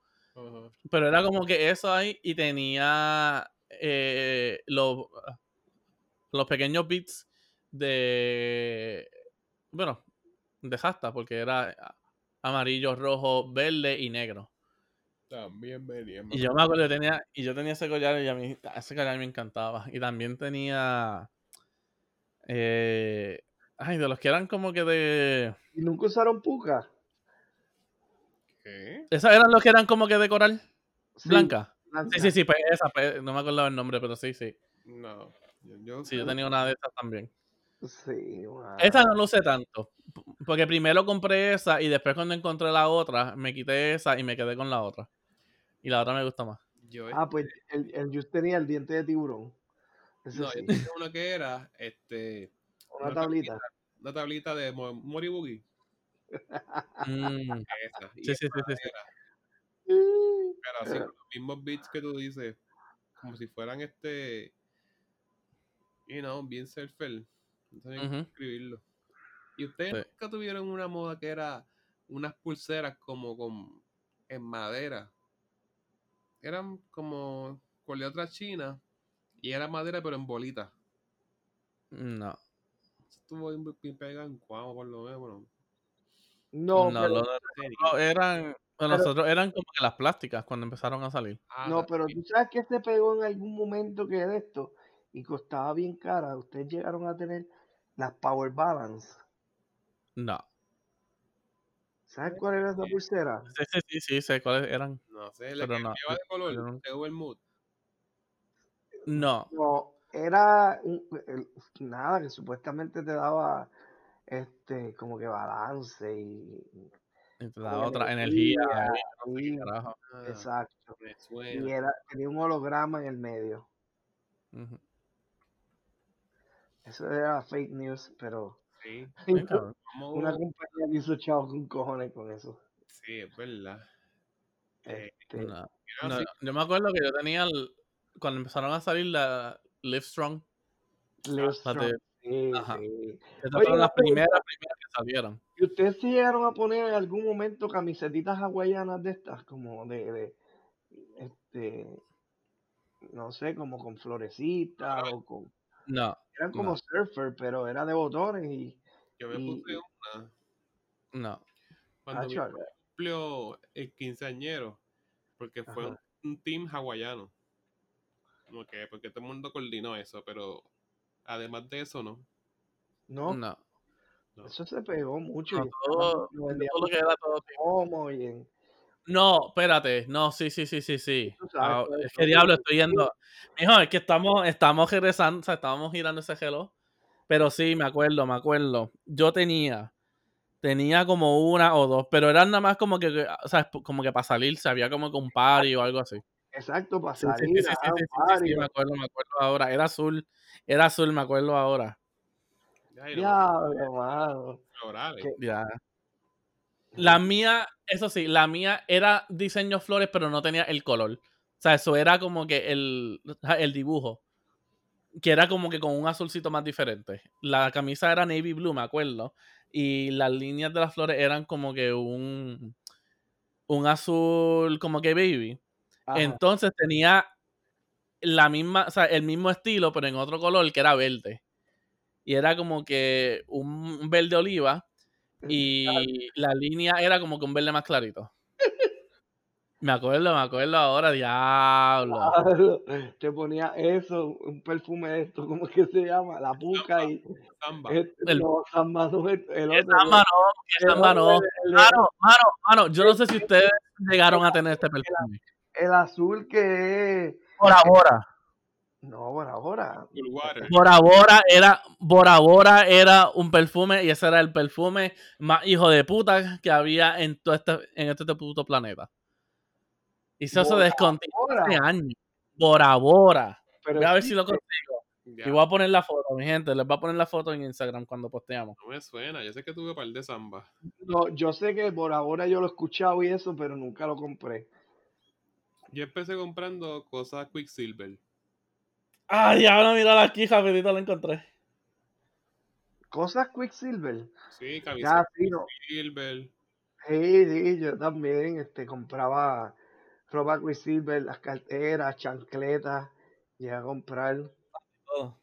Pero era como que eso ahí y tenía eh, los, los pequeños bits de. Bueno, de jasta, porque era amarillo, rojo, verde y negro. También venía. Y yo me acuerdo que tenía, y yo tenía ese collar y a mí ese collar me encantaba. Y también tenía. eh, ay, de los que eran como que de. ¿Y nunca usaron puca? ¿Qué? Esos eran los que eran como que de coral Sí, blanca. blanca. Sí, sí, sí, pues esa, pues, no me acuerdo el nombre, pero sí, sí. No. Yo, yo- Sí, yo tenía una de esas también. Sí, wow. Esa no lo usé tanto. Porque primero compré esa y después cuando encontré la otra, me quité esa y me quedé con la otra. Y la otra me gusta más. yo, Ah, pues el, el Just tenía el diente de tiburón. No, sí. yo tenía una que era este, Una una tablita. una tablita de Mo- Mori Boogie. Mm, Esa. Sí, sí, sí, sí, Pero así con los mismos beats que tú dices. Como si fueran este. You know, bien surfer. No Ujú. escribirlo. ¿Y ustedes Sí. nunca tuvieron una moda que era unas pulseras como con en madera? Eran como con letra china y era madera pero en bolita. No. Estuvo bien, bien pegado en cuamo por lo menos. bueno, No, no, pero, eran, pero- nosotros eran como que las plásticas cuando empezaron a salir. Ah, no, pero tú sabes que se pegó en algún momento que de esto y costaba bien cara. Ustedes llegaron a tener las Power Balance. No. ¿Sabes cuál era esa Sí. pulsera? Sí, sí, sí, sí, sé cuáles eran. No sé, la pero que no, lleva de color, no- de Overmood. No. No, era un- el- nada que supuestamente te daba este como que balance y Y te da como que otra energía. Ah, exacto. Y era, tenía un holograma en el medio. Eso era fake news, pero Sí, [laughs] una compañía que hizo chavo con cojones con eso. sí, es verdad. Eh, Este, No. yo me acuerdo que yo tenía el- cuando empezaron a salir la Livestrong, Livestrong, de- sí, Ajá. sí. esas Oye, fueron las primeras, primeras que salieron. ¿Y ustedes se llegaron a poner en algún momento camisetitas hawaianas de estas? Como de, de este, no sé, como con florecitas o con... No, Eran como no. surfer, pero era de botones y... yo me y- puse una no. cuando cumplió el quinceañero, porque fue Ajá. un team hawaiano. Como que, porque todo el mundo coordinó eso, pero además de eso, no. no, No. no. eso se pegó mucho. No, todo, lo vendían todo lo que era todo. como y en... No, espérate. No, sí, sí, sí, sí, sí. Ah, es que diablo, estoy yendo. Mijo, es que estamos, estamos regresando, o sea, estábamos girando ese reloj. Pero sí, me acuerdo, me acuerdo. Yo tenía, tenía como una o dos, pero eran nada más como que, que, o sea, como que para salirse, había como que un party o algo así. Exacto, para Sí, sí, salir sí, sí, a sí, sí, sí, party, sí, me acuerdo, me acuerdo ahora. Era azul, era azul, me acuerdo ahora. Diablo. Ya. La mía, eso sí, la mía era diseño flores, pero no tenía el color. O sea, eso era como que el, el dibujo. Que era como que con un azulcito más diferente. La camisa era navy blue, me acuerdo. Y las líneas de las flores eran como que un, un azul como que baby. Ajá. Entonces tenía la misma, o sea, el mismo estilo, pero en otro color que era verde. Y era como que un verde oliva y la línea era como que un verde más clarito. [laughs] Me acuerdo, me acuerdo ahora, diablo. Claro, te ponía eso, un perfume de esto, ¿cómo es que se llama? La puca y Samba. este, El- no, Samba no, el otro, samba no, el samba no. Mano, mano, mano, yo no sé si ustedes llegaron a tener este perfume. El azul que es, Bora Bora. no, por ahora, Cool water. Bora Bora era, Bora Bora era un perfume y ese era el perfume más hijo de puta que había en todo este, en este puto planeta. Y eso se Bora descontinuó Bora. hace años. Bora Bora. pero Voy a ver si lo consigo. Ya, Y voy a poner la foto, mi gente. Les voy a poner la foto en Instagram cuando posteamos. No me suena. Yo sé que tuve un par de samba. no, yo sé que por ahora yo lo he escuchado y eso, pero nunca lo compré. Yo empecé comprando cosas Quicksilver. Ay, ahora mira aquí, rapidito lo encontré. Cosas Quicksilver. Sí, camisetas. Quicksilver. Sí, sí, yo también este, compraba ropa Quicksilver, las carteras, chancletas, llegué a comprar. todo.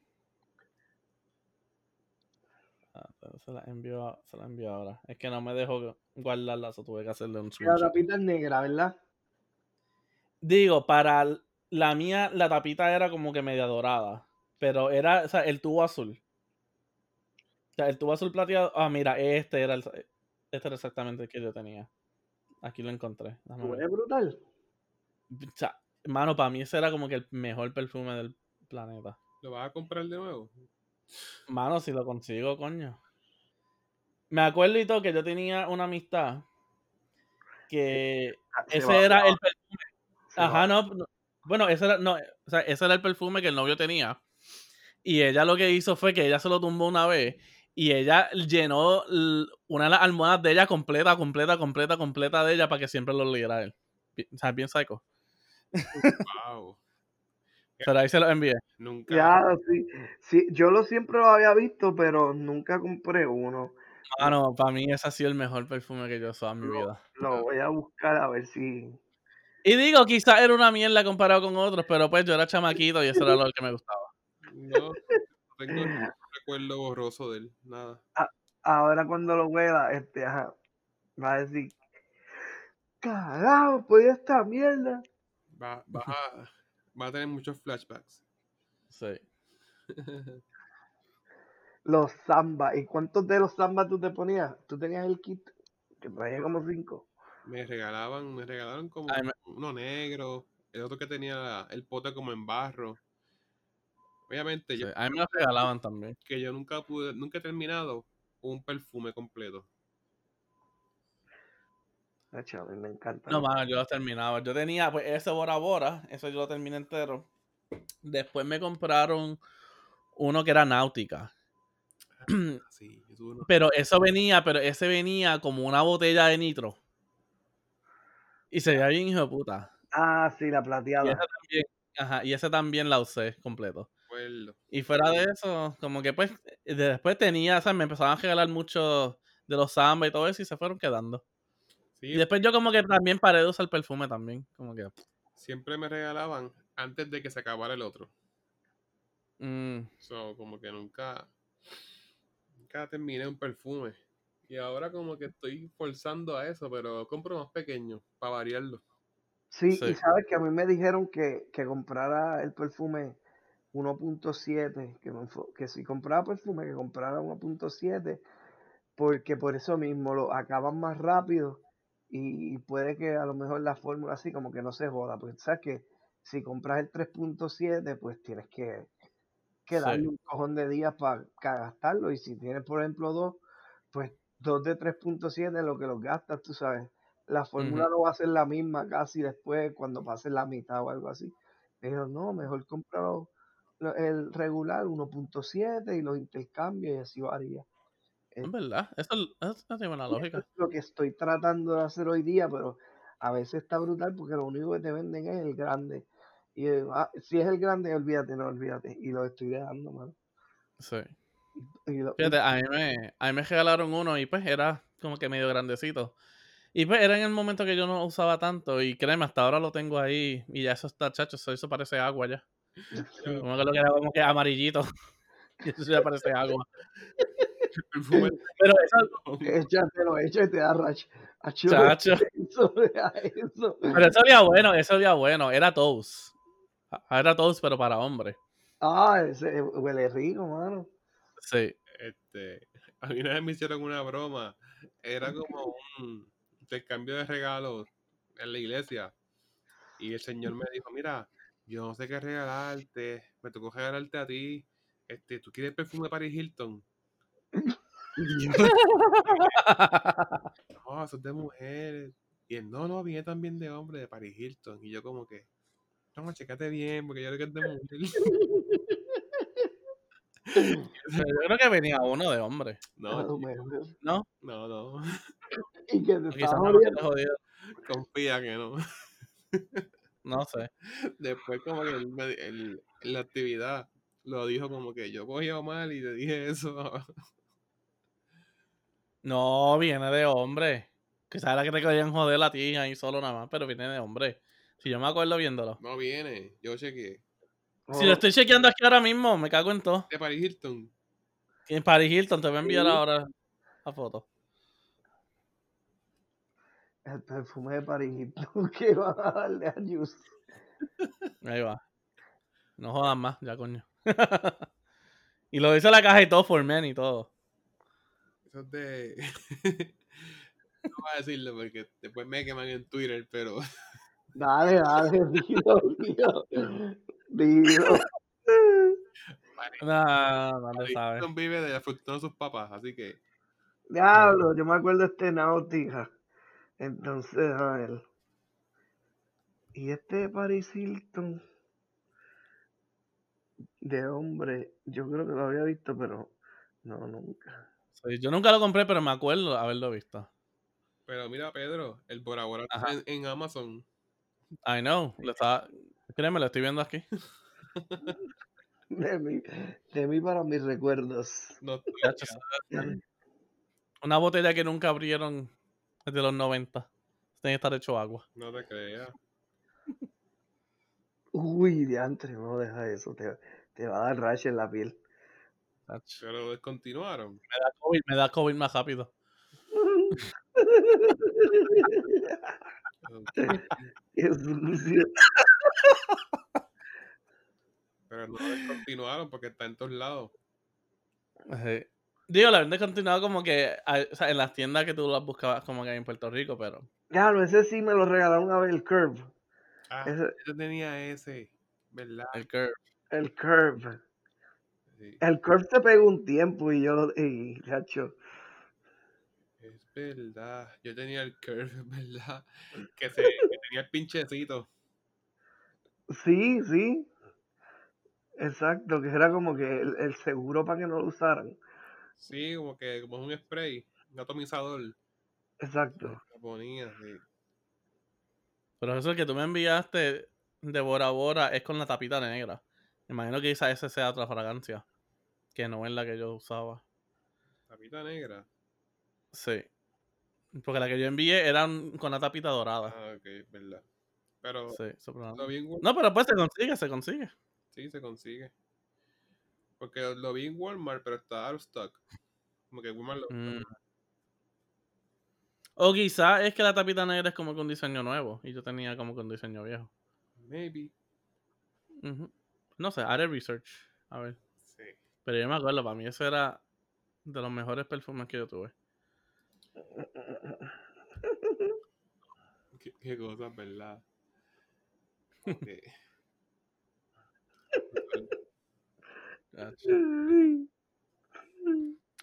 Ah, pero se la envió, se la envió ahora. Es que no me dejó guardarla, so tuve que hacerle un Y La tapita es negra, ¿verdad? Digo, para la mía, la tapita era como que media dorada. Pero era, o sea, el tubo azul. O sea, el tubo azul plateado. Ah, mira, este era el, este era exactamente el que yo tenía. Aquí lo encontré. Huele brutal. O sea, mano, para mí ese era como que el mejor perfume del planeta. ¿Lo vas a comprar de nuevo? Mano, si lo consigo, coño. Me acuerdo y todo que yo tenía una amistad que Ah, se ese va- era el perfume. Ajá, no, no, Bueno, ese era, no, o sea, ese era el perfume que el novio tenía. Y ella lo que hizo fue que ella se lo tumbó una vez y ella llenó una de las almohadas de ella completa, completa, completa, completa de ella para que siempre lo leyera él. O sea, bien psycho. Wow. [laughs] Pero ahí se lo envié. Nunca. Ya, sí, sí, yo lo siempre lo había visto, pero nunca compré uno. Mano, para mí ese ha sido el mejor perfume que yo he usado en mi No. vida. Lo voy a buscar a ver si. Y digo, quizás era una mierda comparado con otros, pero pues yo era chamaquito y eso era lo que me gustaba. No, no tengo ningún recuerdo borroso de él. Nada. Ahora cuando lo huela, este, ajá, va a decir. Carajo, pues esta mierda. Va, va, a, va a tener muchos flashbacks. Sí. [laughs] Los samba. ¿Y cuántos de los samba tú te ponías? Tú tenías el kit que traía como cinco. Me regalaban, me regalaron como Ay, me- uno negro, el otro que tenía el pote como en barro. Obviamente, sí. yo, A mí me lo regalaban también. que yo nunca pude, nunca he terminado un perfume completo. Ah, chaval, me encanta. No, mano, yo lo terminaba. Yo tenía, pues, ese Bora Bora, eso yo lo terminé entero. Después me compraron uno que era Náutica. Sí, yo tuve uno- Pero eso venía, pero ese venía como una botella de nitro. Y se veía bien hijo de puta. Ah, sí, la Y plateada. ese también, ajá, y ese también la usé completo. Y fuera de eso, como que pues, de- después tenía, o sea, me empezaban a regalar mucho de los samba y todo eso y se fueron quedando. Sí, Y después yo como que también paré de usar perfume también, como que... siempre me regalaban antes de que se acabara el otro. mm, So, como que nunca, nunca terminé un perfume. Y ahora como que estoy forzando a eso, pero compro más pequeño, para variarlo. Sí, Sí. y sabes que a mí me dijeron que, que comprara el perfume 1.7, que, me que si compraba perfume, que comprara 1.7, porque por eso mismo lo acaban más rápido y puede que a lo mejor la fórmula así como que no se joda, porque sabes que si compras el 3.7, pues tienes que, que Sí. darle un cojón de días para gastarlo y si tienes por ejemplo dos, pues dos de 3.7 lo que los gastas, tú sabes. La fórmula no va a ser la misma casi después cuando pase la mitad o algo así. Pero no, mejor comprar lo- el regular 1.7 y los intercambios y así varía. es verdad, eso, eso no tiene eso lógica. es lo que estoy tratando de hacer hoy día, pero a veces está brutal porque lo único que te venden es el grande. Y ah, si es el grande, olvídate, no olvídate. Y lo estoy dejando, mano. Sí. Fíjate, a mí, me, a mí me regalaron uno y pues era como que medio grandecito. Y pues era en el momento que yo no usaba tanto y créeme, hasta ahora lo tengo ahí y ya eso está, chacho, eso, eso parece agua ya. [laughs] Como que lo que era como que amarillito. [laughs] Y eso ya parece agua. [laughs] Pero eso, Échatelo, échate, te da rash. Achu, chacho. Eso, eso. Pero eso olía bueno, eso olía bueno. Era toast. Era toast, pero para hombres. Ah, ese huele rico, mano. Sí. Este, [laughs] a mí una vez me hicieron una broma. Era como un intercambio de regalos en la iglesia. Y el señor me dijo, mira, yo no sé qué regalarte. Me tocó regalarte a ti. Este, ¿tú quieres perfume de Paris Hilton? [laughs] No, eso es de mujeres. Y él, no, no, viene también de hombre, de Paris Hilton. Y yo como que, no, checate bien, porque yo creo que es de mujer. [laughs] Yo creo que venía uno de hombre. Ah, No, ¿No? no, no. [laughs] Y que te estaba no, jodiendo. te jodido. Confía que no. [laughs] No sé. Después como que él- en la actividad lo dijo como que yo cogí mal y le dije eso. [laughs] No, viene de hombre. Quizás era que te querían joder a ti ahí solo nada más, pero viene de hombre. Si yo me acuerdo viéndolo. No viene, yo chequeé. Si lo estoy chequeando aquí ahora mismo, me cago en todo. De Paris Hilton. En Paris Hilton, te voy a enviar Sí. ahora la foto. El perfume de Paris Hilton que van a darle a Juice. Ahí va. No jodas más, ya coño. [laughs] y lo dice la caja y todo for men y todo. Eso es de... [laughs] no voy a decirlo porque después me queman en Twitter, pero Dale, dale, [laughs] dilo, dilo. [laughs] No, no Paris sabes. Hilton vive de la fortuna de sus papás, así que Diablo, yo me acuerdo de este Náutica. Entonces, a ver. Y este de Paris Hilton. De hombre, yo creo que lo había visto, pero no, nunca. Sí, yo nunca lo compré, pero me acuerdo haberlo visto. Pero mira, Pedro, el Bora Bora está Ajá. en, en Amazon. I know. Lo estaba... Créeme, lo estoy viendo aquí. De mí, de mí para mis recuerdos. No, Una botella que nunca abrieron desde los 90. Tiene que estar hecho agua. no te creas. Uy, diantre, no deja eso. Te, te va a dar rash en la piel. Pero descontinuaron. Me da COVID, me da COVID más rápido. [laughs] Pero no lo descontinuaron porque está en todos lados. Sí. Digo, la verdad continuado como que a- o sea, en las tiendas que tú las buscabas como que en Puerto Rico, pero Claro, ese sí me lo regalaron una vez, el Curve. Ah, Ese- yo tenía ese, ¿verdad? el curve. El Curve. Sí, El Curve se pegó un tiempo y yo lo. Y, chacho. es verdad. Yo tenía el curve, [laughs] ¿verdad? Que, se, que tenía el pinchecito. Sí, sí. Exacto, que era como que el, el seguro para que no lo usaran. Sí, como que como un spray, un atomizador. Exacto. Lo ponía, sí. Pero eso que tú me enviaste de Bora Bora es con la tapita negra. Me imagino que quizás esa sea otra fragancia. Que no es la que yo usaba. Tapita negra. Sí. Porque la que yo envié era con la tapita dorada. Ah, ok, verdad. Pero Sí, super- lo vi en Walmart. No, pero pues se consigue, se consigue. Sí, se consigue. Porque lo vi en Walmart, pero está out of stock. Como que Walmart lo. Mm. O quizás es que la tapita negra es como que un diseño nuevo. Y yo tenía como que un diseño viejo. Maybe. No sé, haré research. A ver. Sí. Pero yo me acuerdo, para mí eso era de los mejores perfumes que yo tuve. Qué, qué cosas, ¿verdad?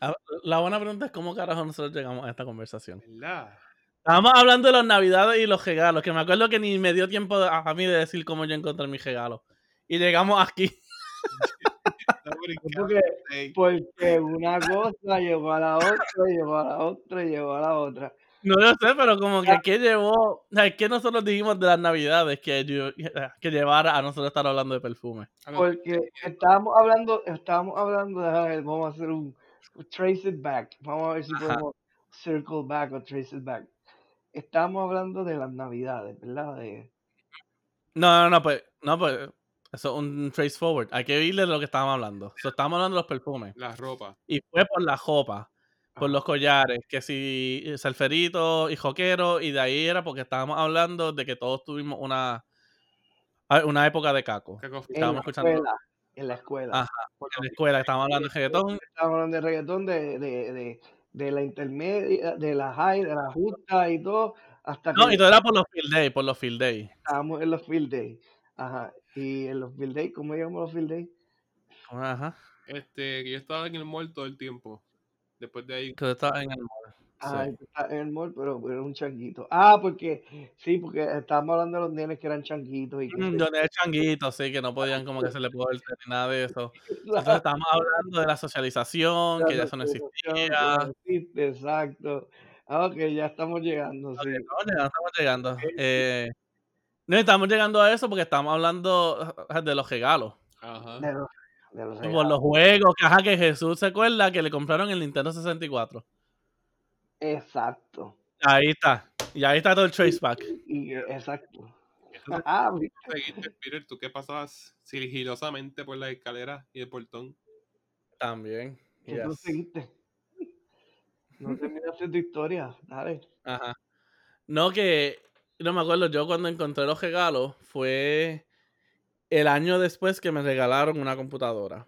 Ah, La buena pregunta es cómo carajo nosotros llegamos a esta conversación. ¿Verdad? Estábamos hablando de las navidades y los regalos, que me acuerdo que ni me dio tiempo a mí de decir cómo yo encontré mis regalos. Y llegamos aquí. Está brincando, Porque, porque una cosa llevó a la otra, llevó a la otra, llevó a la otra. No lo sé, pero como que qué llevó, ¿qué nosotros dijimos de las navidades que, yo- que llevara a nosotros estar hablando de perfume? A lo- Porque estábamos hablando, estábamos hablando de, vamos a hacer un trace it back. Vamos a ver si Ajá. podemos circle back o trace it back. Estábamos hablando de las navidades, ¿verdad? De, No, no, no, pues, no, pues, Eso es un trace forward. Hay que irle de lo que estábamos hablando. So, estábamos hablando de los perfumes. La ropa. Y fue por la jopa, por los collares, que si salferito y joquero, y de ahí era porque estábamos hablando de que todos tuvimos una, ah, una época de caco. Caco- En Estábamos la escuchando escuela. En la escuela. Ajá, en la escuela, estábamos hablando de [laughs] reggaetón. Estamos hablando de reggaetón, de, de, de, de la intermedia, de la high, de la justa y todo, hasta que No, y todo era por los field day, por los field day. estábamos en los field days. Ajá. Y en los field days, ¿cómo llamamos los field days? Ajá. Este, que yo estaba en el mall todo el tiempo. Después de ahí, Que estaba en el mall. Ah, Sí. está en el mall, pero, era un changuito. Ah, porque, sí, porque estábamos hablando de los nenes que eran changuitos y que Mm, se- Donde era changuito, sí, que no podían como que se le pudo ni nada de eso. [laughs] Entonces estábamos hablando de la socialización, que ya eso no existía. exacto. Ah, ok, ya estamos llegando, sí. estamos llegando, estamos llegando. Eh, no, estamos llegando a eso porque estamos hablando de los regalos. ajá. De los, los Por regalos. los juegos, que, ajá, que Jesús se acuerda que le compraron el Nintendo 64. Exacto. Ahí está. Y ahí está todo el trace back. Y, exacto. Ah, seguiste, Peter, ¿tú qué pasabas sigilosamente por la escalera y el portón? También. que tú yes. seguiste. No terminaste tu historia, dale. Ajá. No, que no me acuerdo, yo cuando encontré los regalos fue el año después que me regalaron una computadora.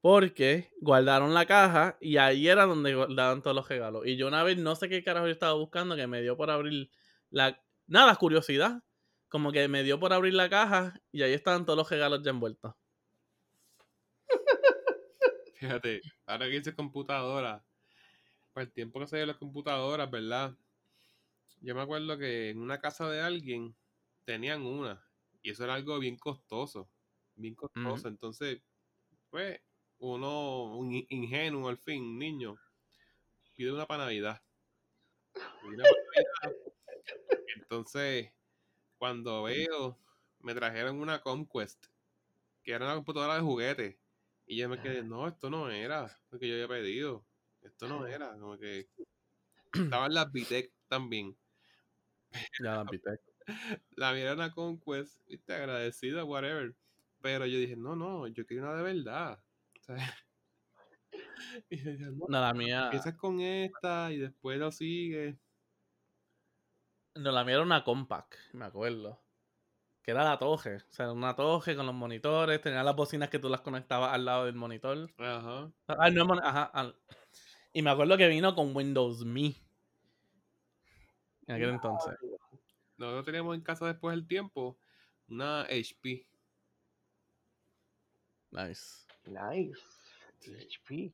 Porque guardaron la caja y ahí era donde guardaban todos los regalos. Y yo una vez no sé qué carajo yo estaba buscando que me dio por abrir la... Nada, curiosidad. Como que me dio por abrir la caja y ahí estaban todos los regalos ya envueltos. [laughs] Fíjate, ahora que dices computadora, para el tiempo que se dio las computadoras, ¿verdad? Yo me acuerdo que en una casa de alguien tenían una y eso era algo bien costoso, bien costoso. Entonces, pues, uno, un in- ingenuo al fin, un niño, pide una para Navidad. Pide una Navidad. Entonces, cuando veo, me trajeron una Conquest, que era una computadora de juguete. Y yo me quedé, no, esto no era lo que yo había pedido. Esto no era. Como que [clears throat] estaban las Vitec también. Ya la pité. La era una Conquest, viste, agradecida, whatever. Pero yo dije, no, no, yo quiero una de verdad. [laughs] Y no, No, la mía. empiezas con esta y después lo sigues. No, la mía era una compact, me acuerdo. Que era la toje. O sea, una toje con los monitores. Tenía las bocinas que tú las conectabas al lado del monitor. Ajá. Ah, no, mon- ajá. al- Y me acuerdo que vino con Windows Me. En aquel entonces. Nosotros teníamos en casa después del tiempo una HP. Nice. Nice. HP.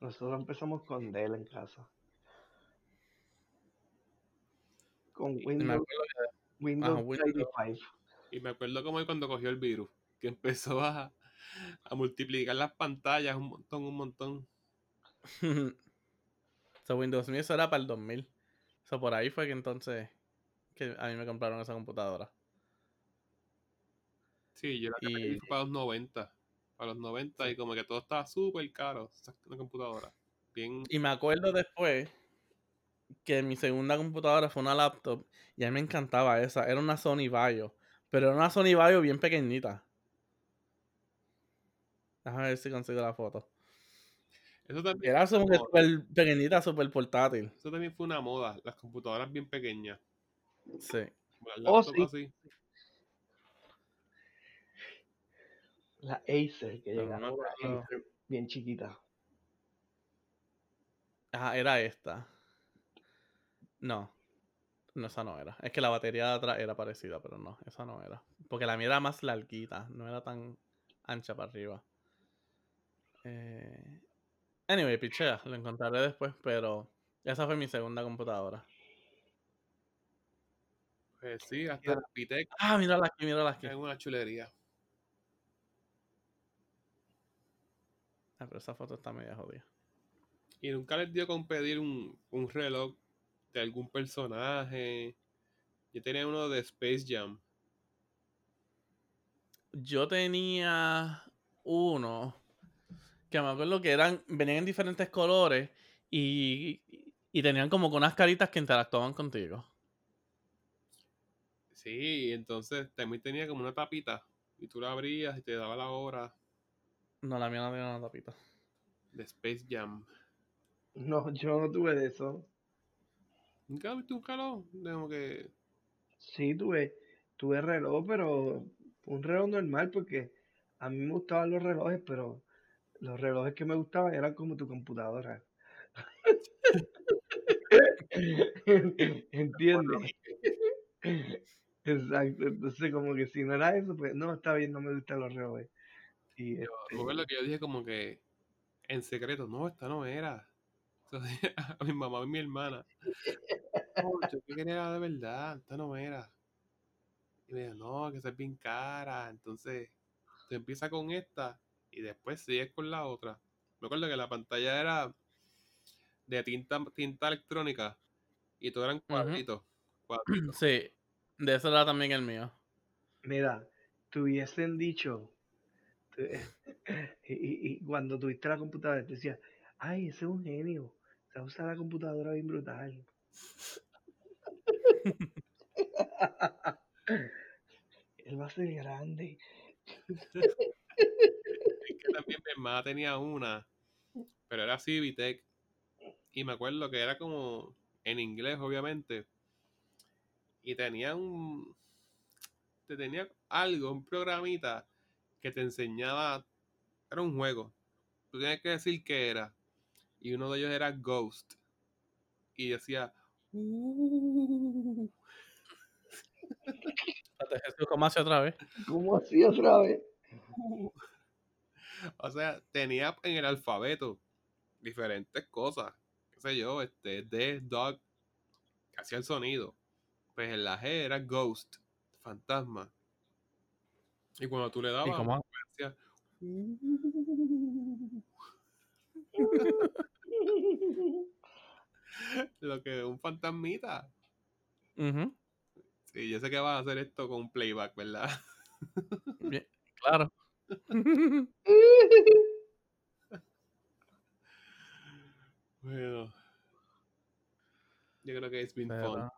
Nosotros empezamos con Dell en casa. Con Y Windows, Windows. 95. Y me acuerdo como cuando cogió el virus, que [laughs] empezó a, a multiplicar las pantallas un montón, un montón. [laughs] so, Windows Me eso era para el 2000. So, por ahí fue que entonces que a mí me compraron esa computadora. Sí, yo la Y- para los 90. Para los 90 y como que todo estaba súper caro. esa- Una computadora. Bien. Y me acuerdo después que mi segunda computadora fue una laptop y a mí me encantaba esa. Era una Sony Vaio. Pero era una Sony Vaio bien pequeñita. Déjame ver si consigo la foto. Eso también, Era súper pequeñita, súper portátil. eso también fue una moda. Las computadoras bien pequeñas. Sí. Oh, laptops sí. así. La Acer, que no. Acer bien chiquita. Ajá, era esta. No. No, esa no era. Es que la batería de atrás era parecida, pero no, esa no era. Porque la mía era más larguita, no era tan ancha para arriba. Eh... Anyway, pichea, lo encontraré después, pero esa fue mi segunda computadora. Pues sí, hasta el Pitec Ah, mírala aquí, mírala aquí. es una chulería. Ah, pero esa foto está media jodida. Y nunca les dio con pedir un, un reloj de algún personaje. Yo tenía uno de Space Jam. Yo tenía uno que me acuerdo que eran, venían en diferentes colores y, y tenían como unas caritas que interactuaban contigo. Sí, y entonces también tenía como una tapita y tú la abrías y te daba la hora No, la mía no tiene una tapita. de Space Jam. No, yo no tuve de eso. ¿Nunca viste un reloj? Como que Sí, tuve, tuve reloj, pero un reloj normal porque a mí me gustaban los relojes, pero los relojes que me gustaban eran como tu computadora. [laughs] [laughs] ¿Entiendes? Exacto, entonces como que si no era eso, pues no, está bien, no me gustan los relojes. Y Yo este, acuerdo que yo dije como que en secreto, no, esta no era. [laughs] Entonces, [laughs] a mi mamá y mi hermana. No, yo que quería era de verdad, esta no era. Y me dijo, no, que esa es bien cara. Entonces, tú empiezas con esta y después sigues con la otra. Me acuerdo que la pantalla era de tinta, tinta electrónica y todo eran cuadritos. cuadritos. Sí, de eso era también el mío. Mira, te hubiesen dicho, te- [laughs] y, y- y cuando tuviste la computadora, te decías, ay, ese es un genio, se usa la computadora bien brutal. [laughs] Él va a ser grande. Es que también mi hermana tenía una, pero era Civitec. Y me acuerdo que era como en inglés, obviamente. Y tenía un. Te tenía algo, un programita que te enseñaba. Era un juego. Tú tienes que decir qué era. Y uno de ellos era Ghost. Y decía. "Uh". ¿cómo hace otra vez? ¿Cómo así otra vez? [laughs] O sea, tenía en el alfabeto diferentes cosas. Qué sé yo, este, D, dog, que hacía el sonido. Pues en la G era ghost, fantasma. Y cuando tú le ¿Y dabas, cómo? decía, [laughs] lo que un fantasmita. Ujú, Sí, yo sé que vas a hacer esto con un playback, ¿verdad? bien, Claro. [laughs] Bueno. Yo creo que it's been fun.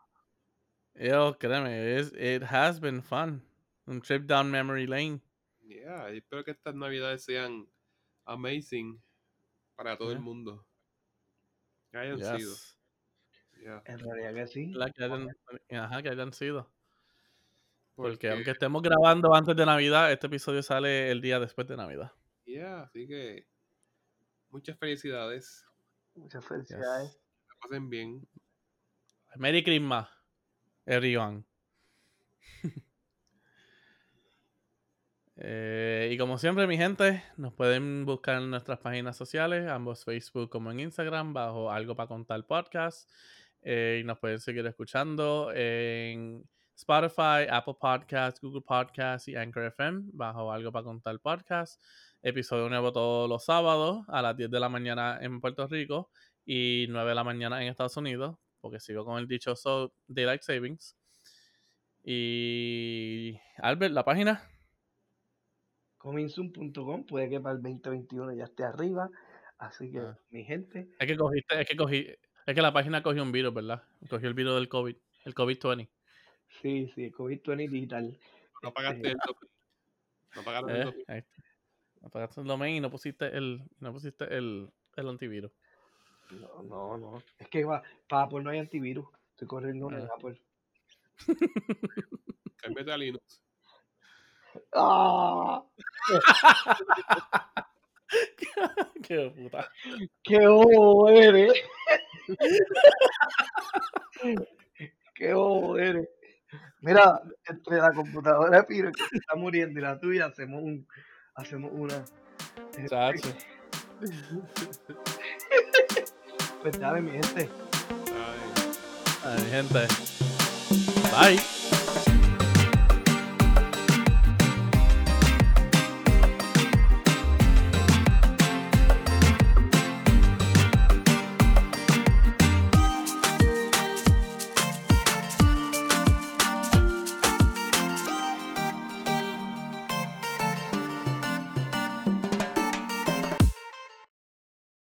Yo, créeme, es- it has been fun. Un trip down memory lane. Yeah, espero que estas navidades sean amazing para todo el mundo. Que hayan sido. Yeah. En realidad que sí. La que hayan, ajá, que hayan sido. Porque, Porque, aunque estemos grabando antes de Navidad, este episodio sale el día después de Navidad. yeah, así que muchas felicidades. Muchas felicidades. Yes. Que pasen bien. Merry Christmas, everyone. [laughs] Eh, y como siempre, mi gente, nos pueden buscar en nuestras páginas sociales, ambos Facebook como en Instagram, bajo Algo para Contar Podcast. Eh, y nos pueden seguir escuchando en Spotify, Apple Podcasts, Google Podcasts y Anchor FM, bajo Algo para Contar Podcast. Episodio nuevo todos los sábados a las 10 de la mañana en Puerto Rico y 9 de la mañana en Estados Unidos, porque sigo con el dichoso Daylight Savings. Y Albert, la página. Comingsoon.com, puede que para el 2021 ya esté arriba. Así que, Ah. mi gente, Es que cogiste, es que cogí, es que la página cogió un virus, ¿verdad? Cogió el virus del COVID, el COVID-20. sí, sí, COVID-20 digital. No pagaste Este, el. No pagaron el Eh, ahí está. Apagaste el domain y no pusiste el, no pusiste el, el antivirus. No, no, no. Es que va, para Apple no hay antivirus. Estoy corriendo en Ah. Apple. [laughs] Cámbiate a Linux. ¡Ah! [laughs] Qué puta. ¡Qué bobo eres! [laughs] ¡Qué bobo eres! Mira, entre la computadora de Piro que se está muriendo y la tuya, hacemos un, hacemos una. Chacho. Pues dale, mi gente. ¿sabes? Ay, gente. Bye.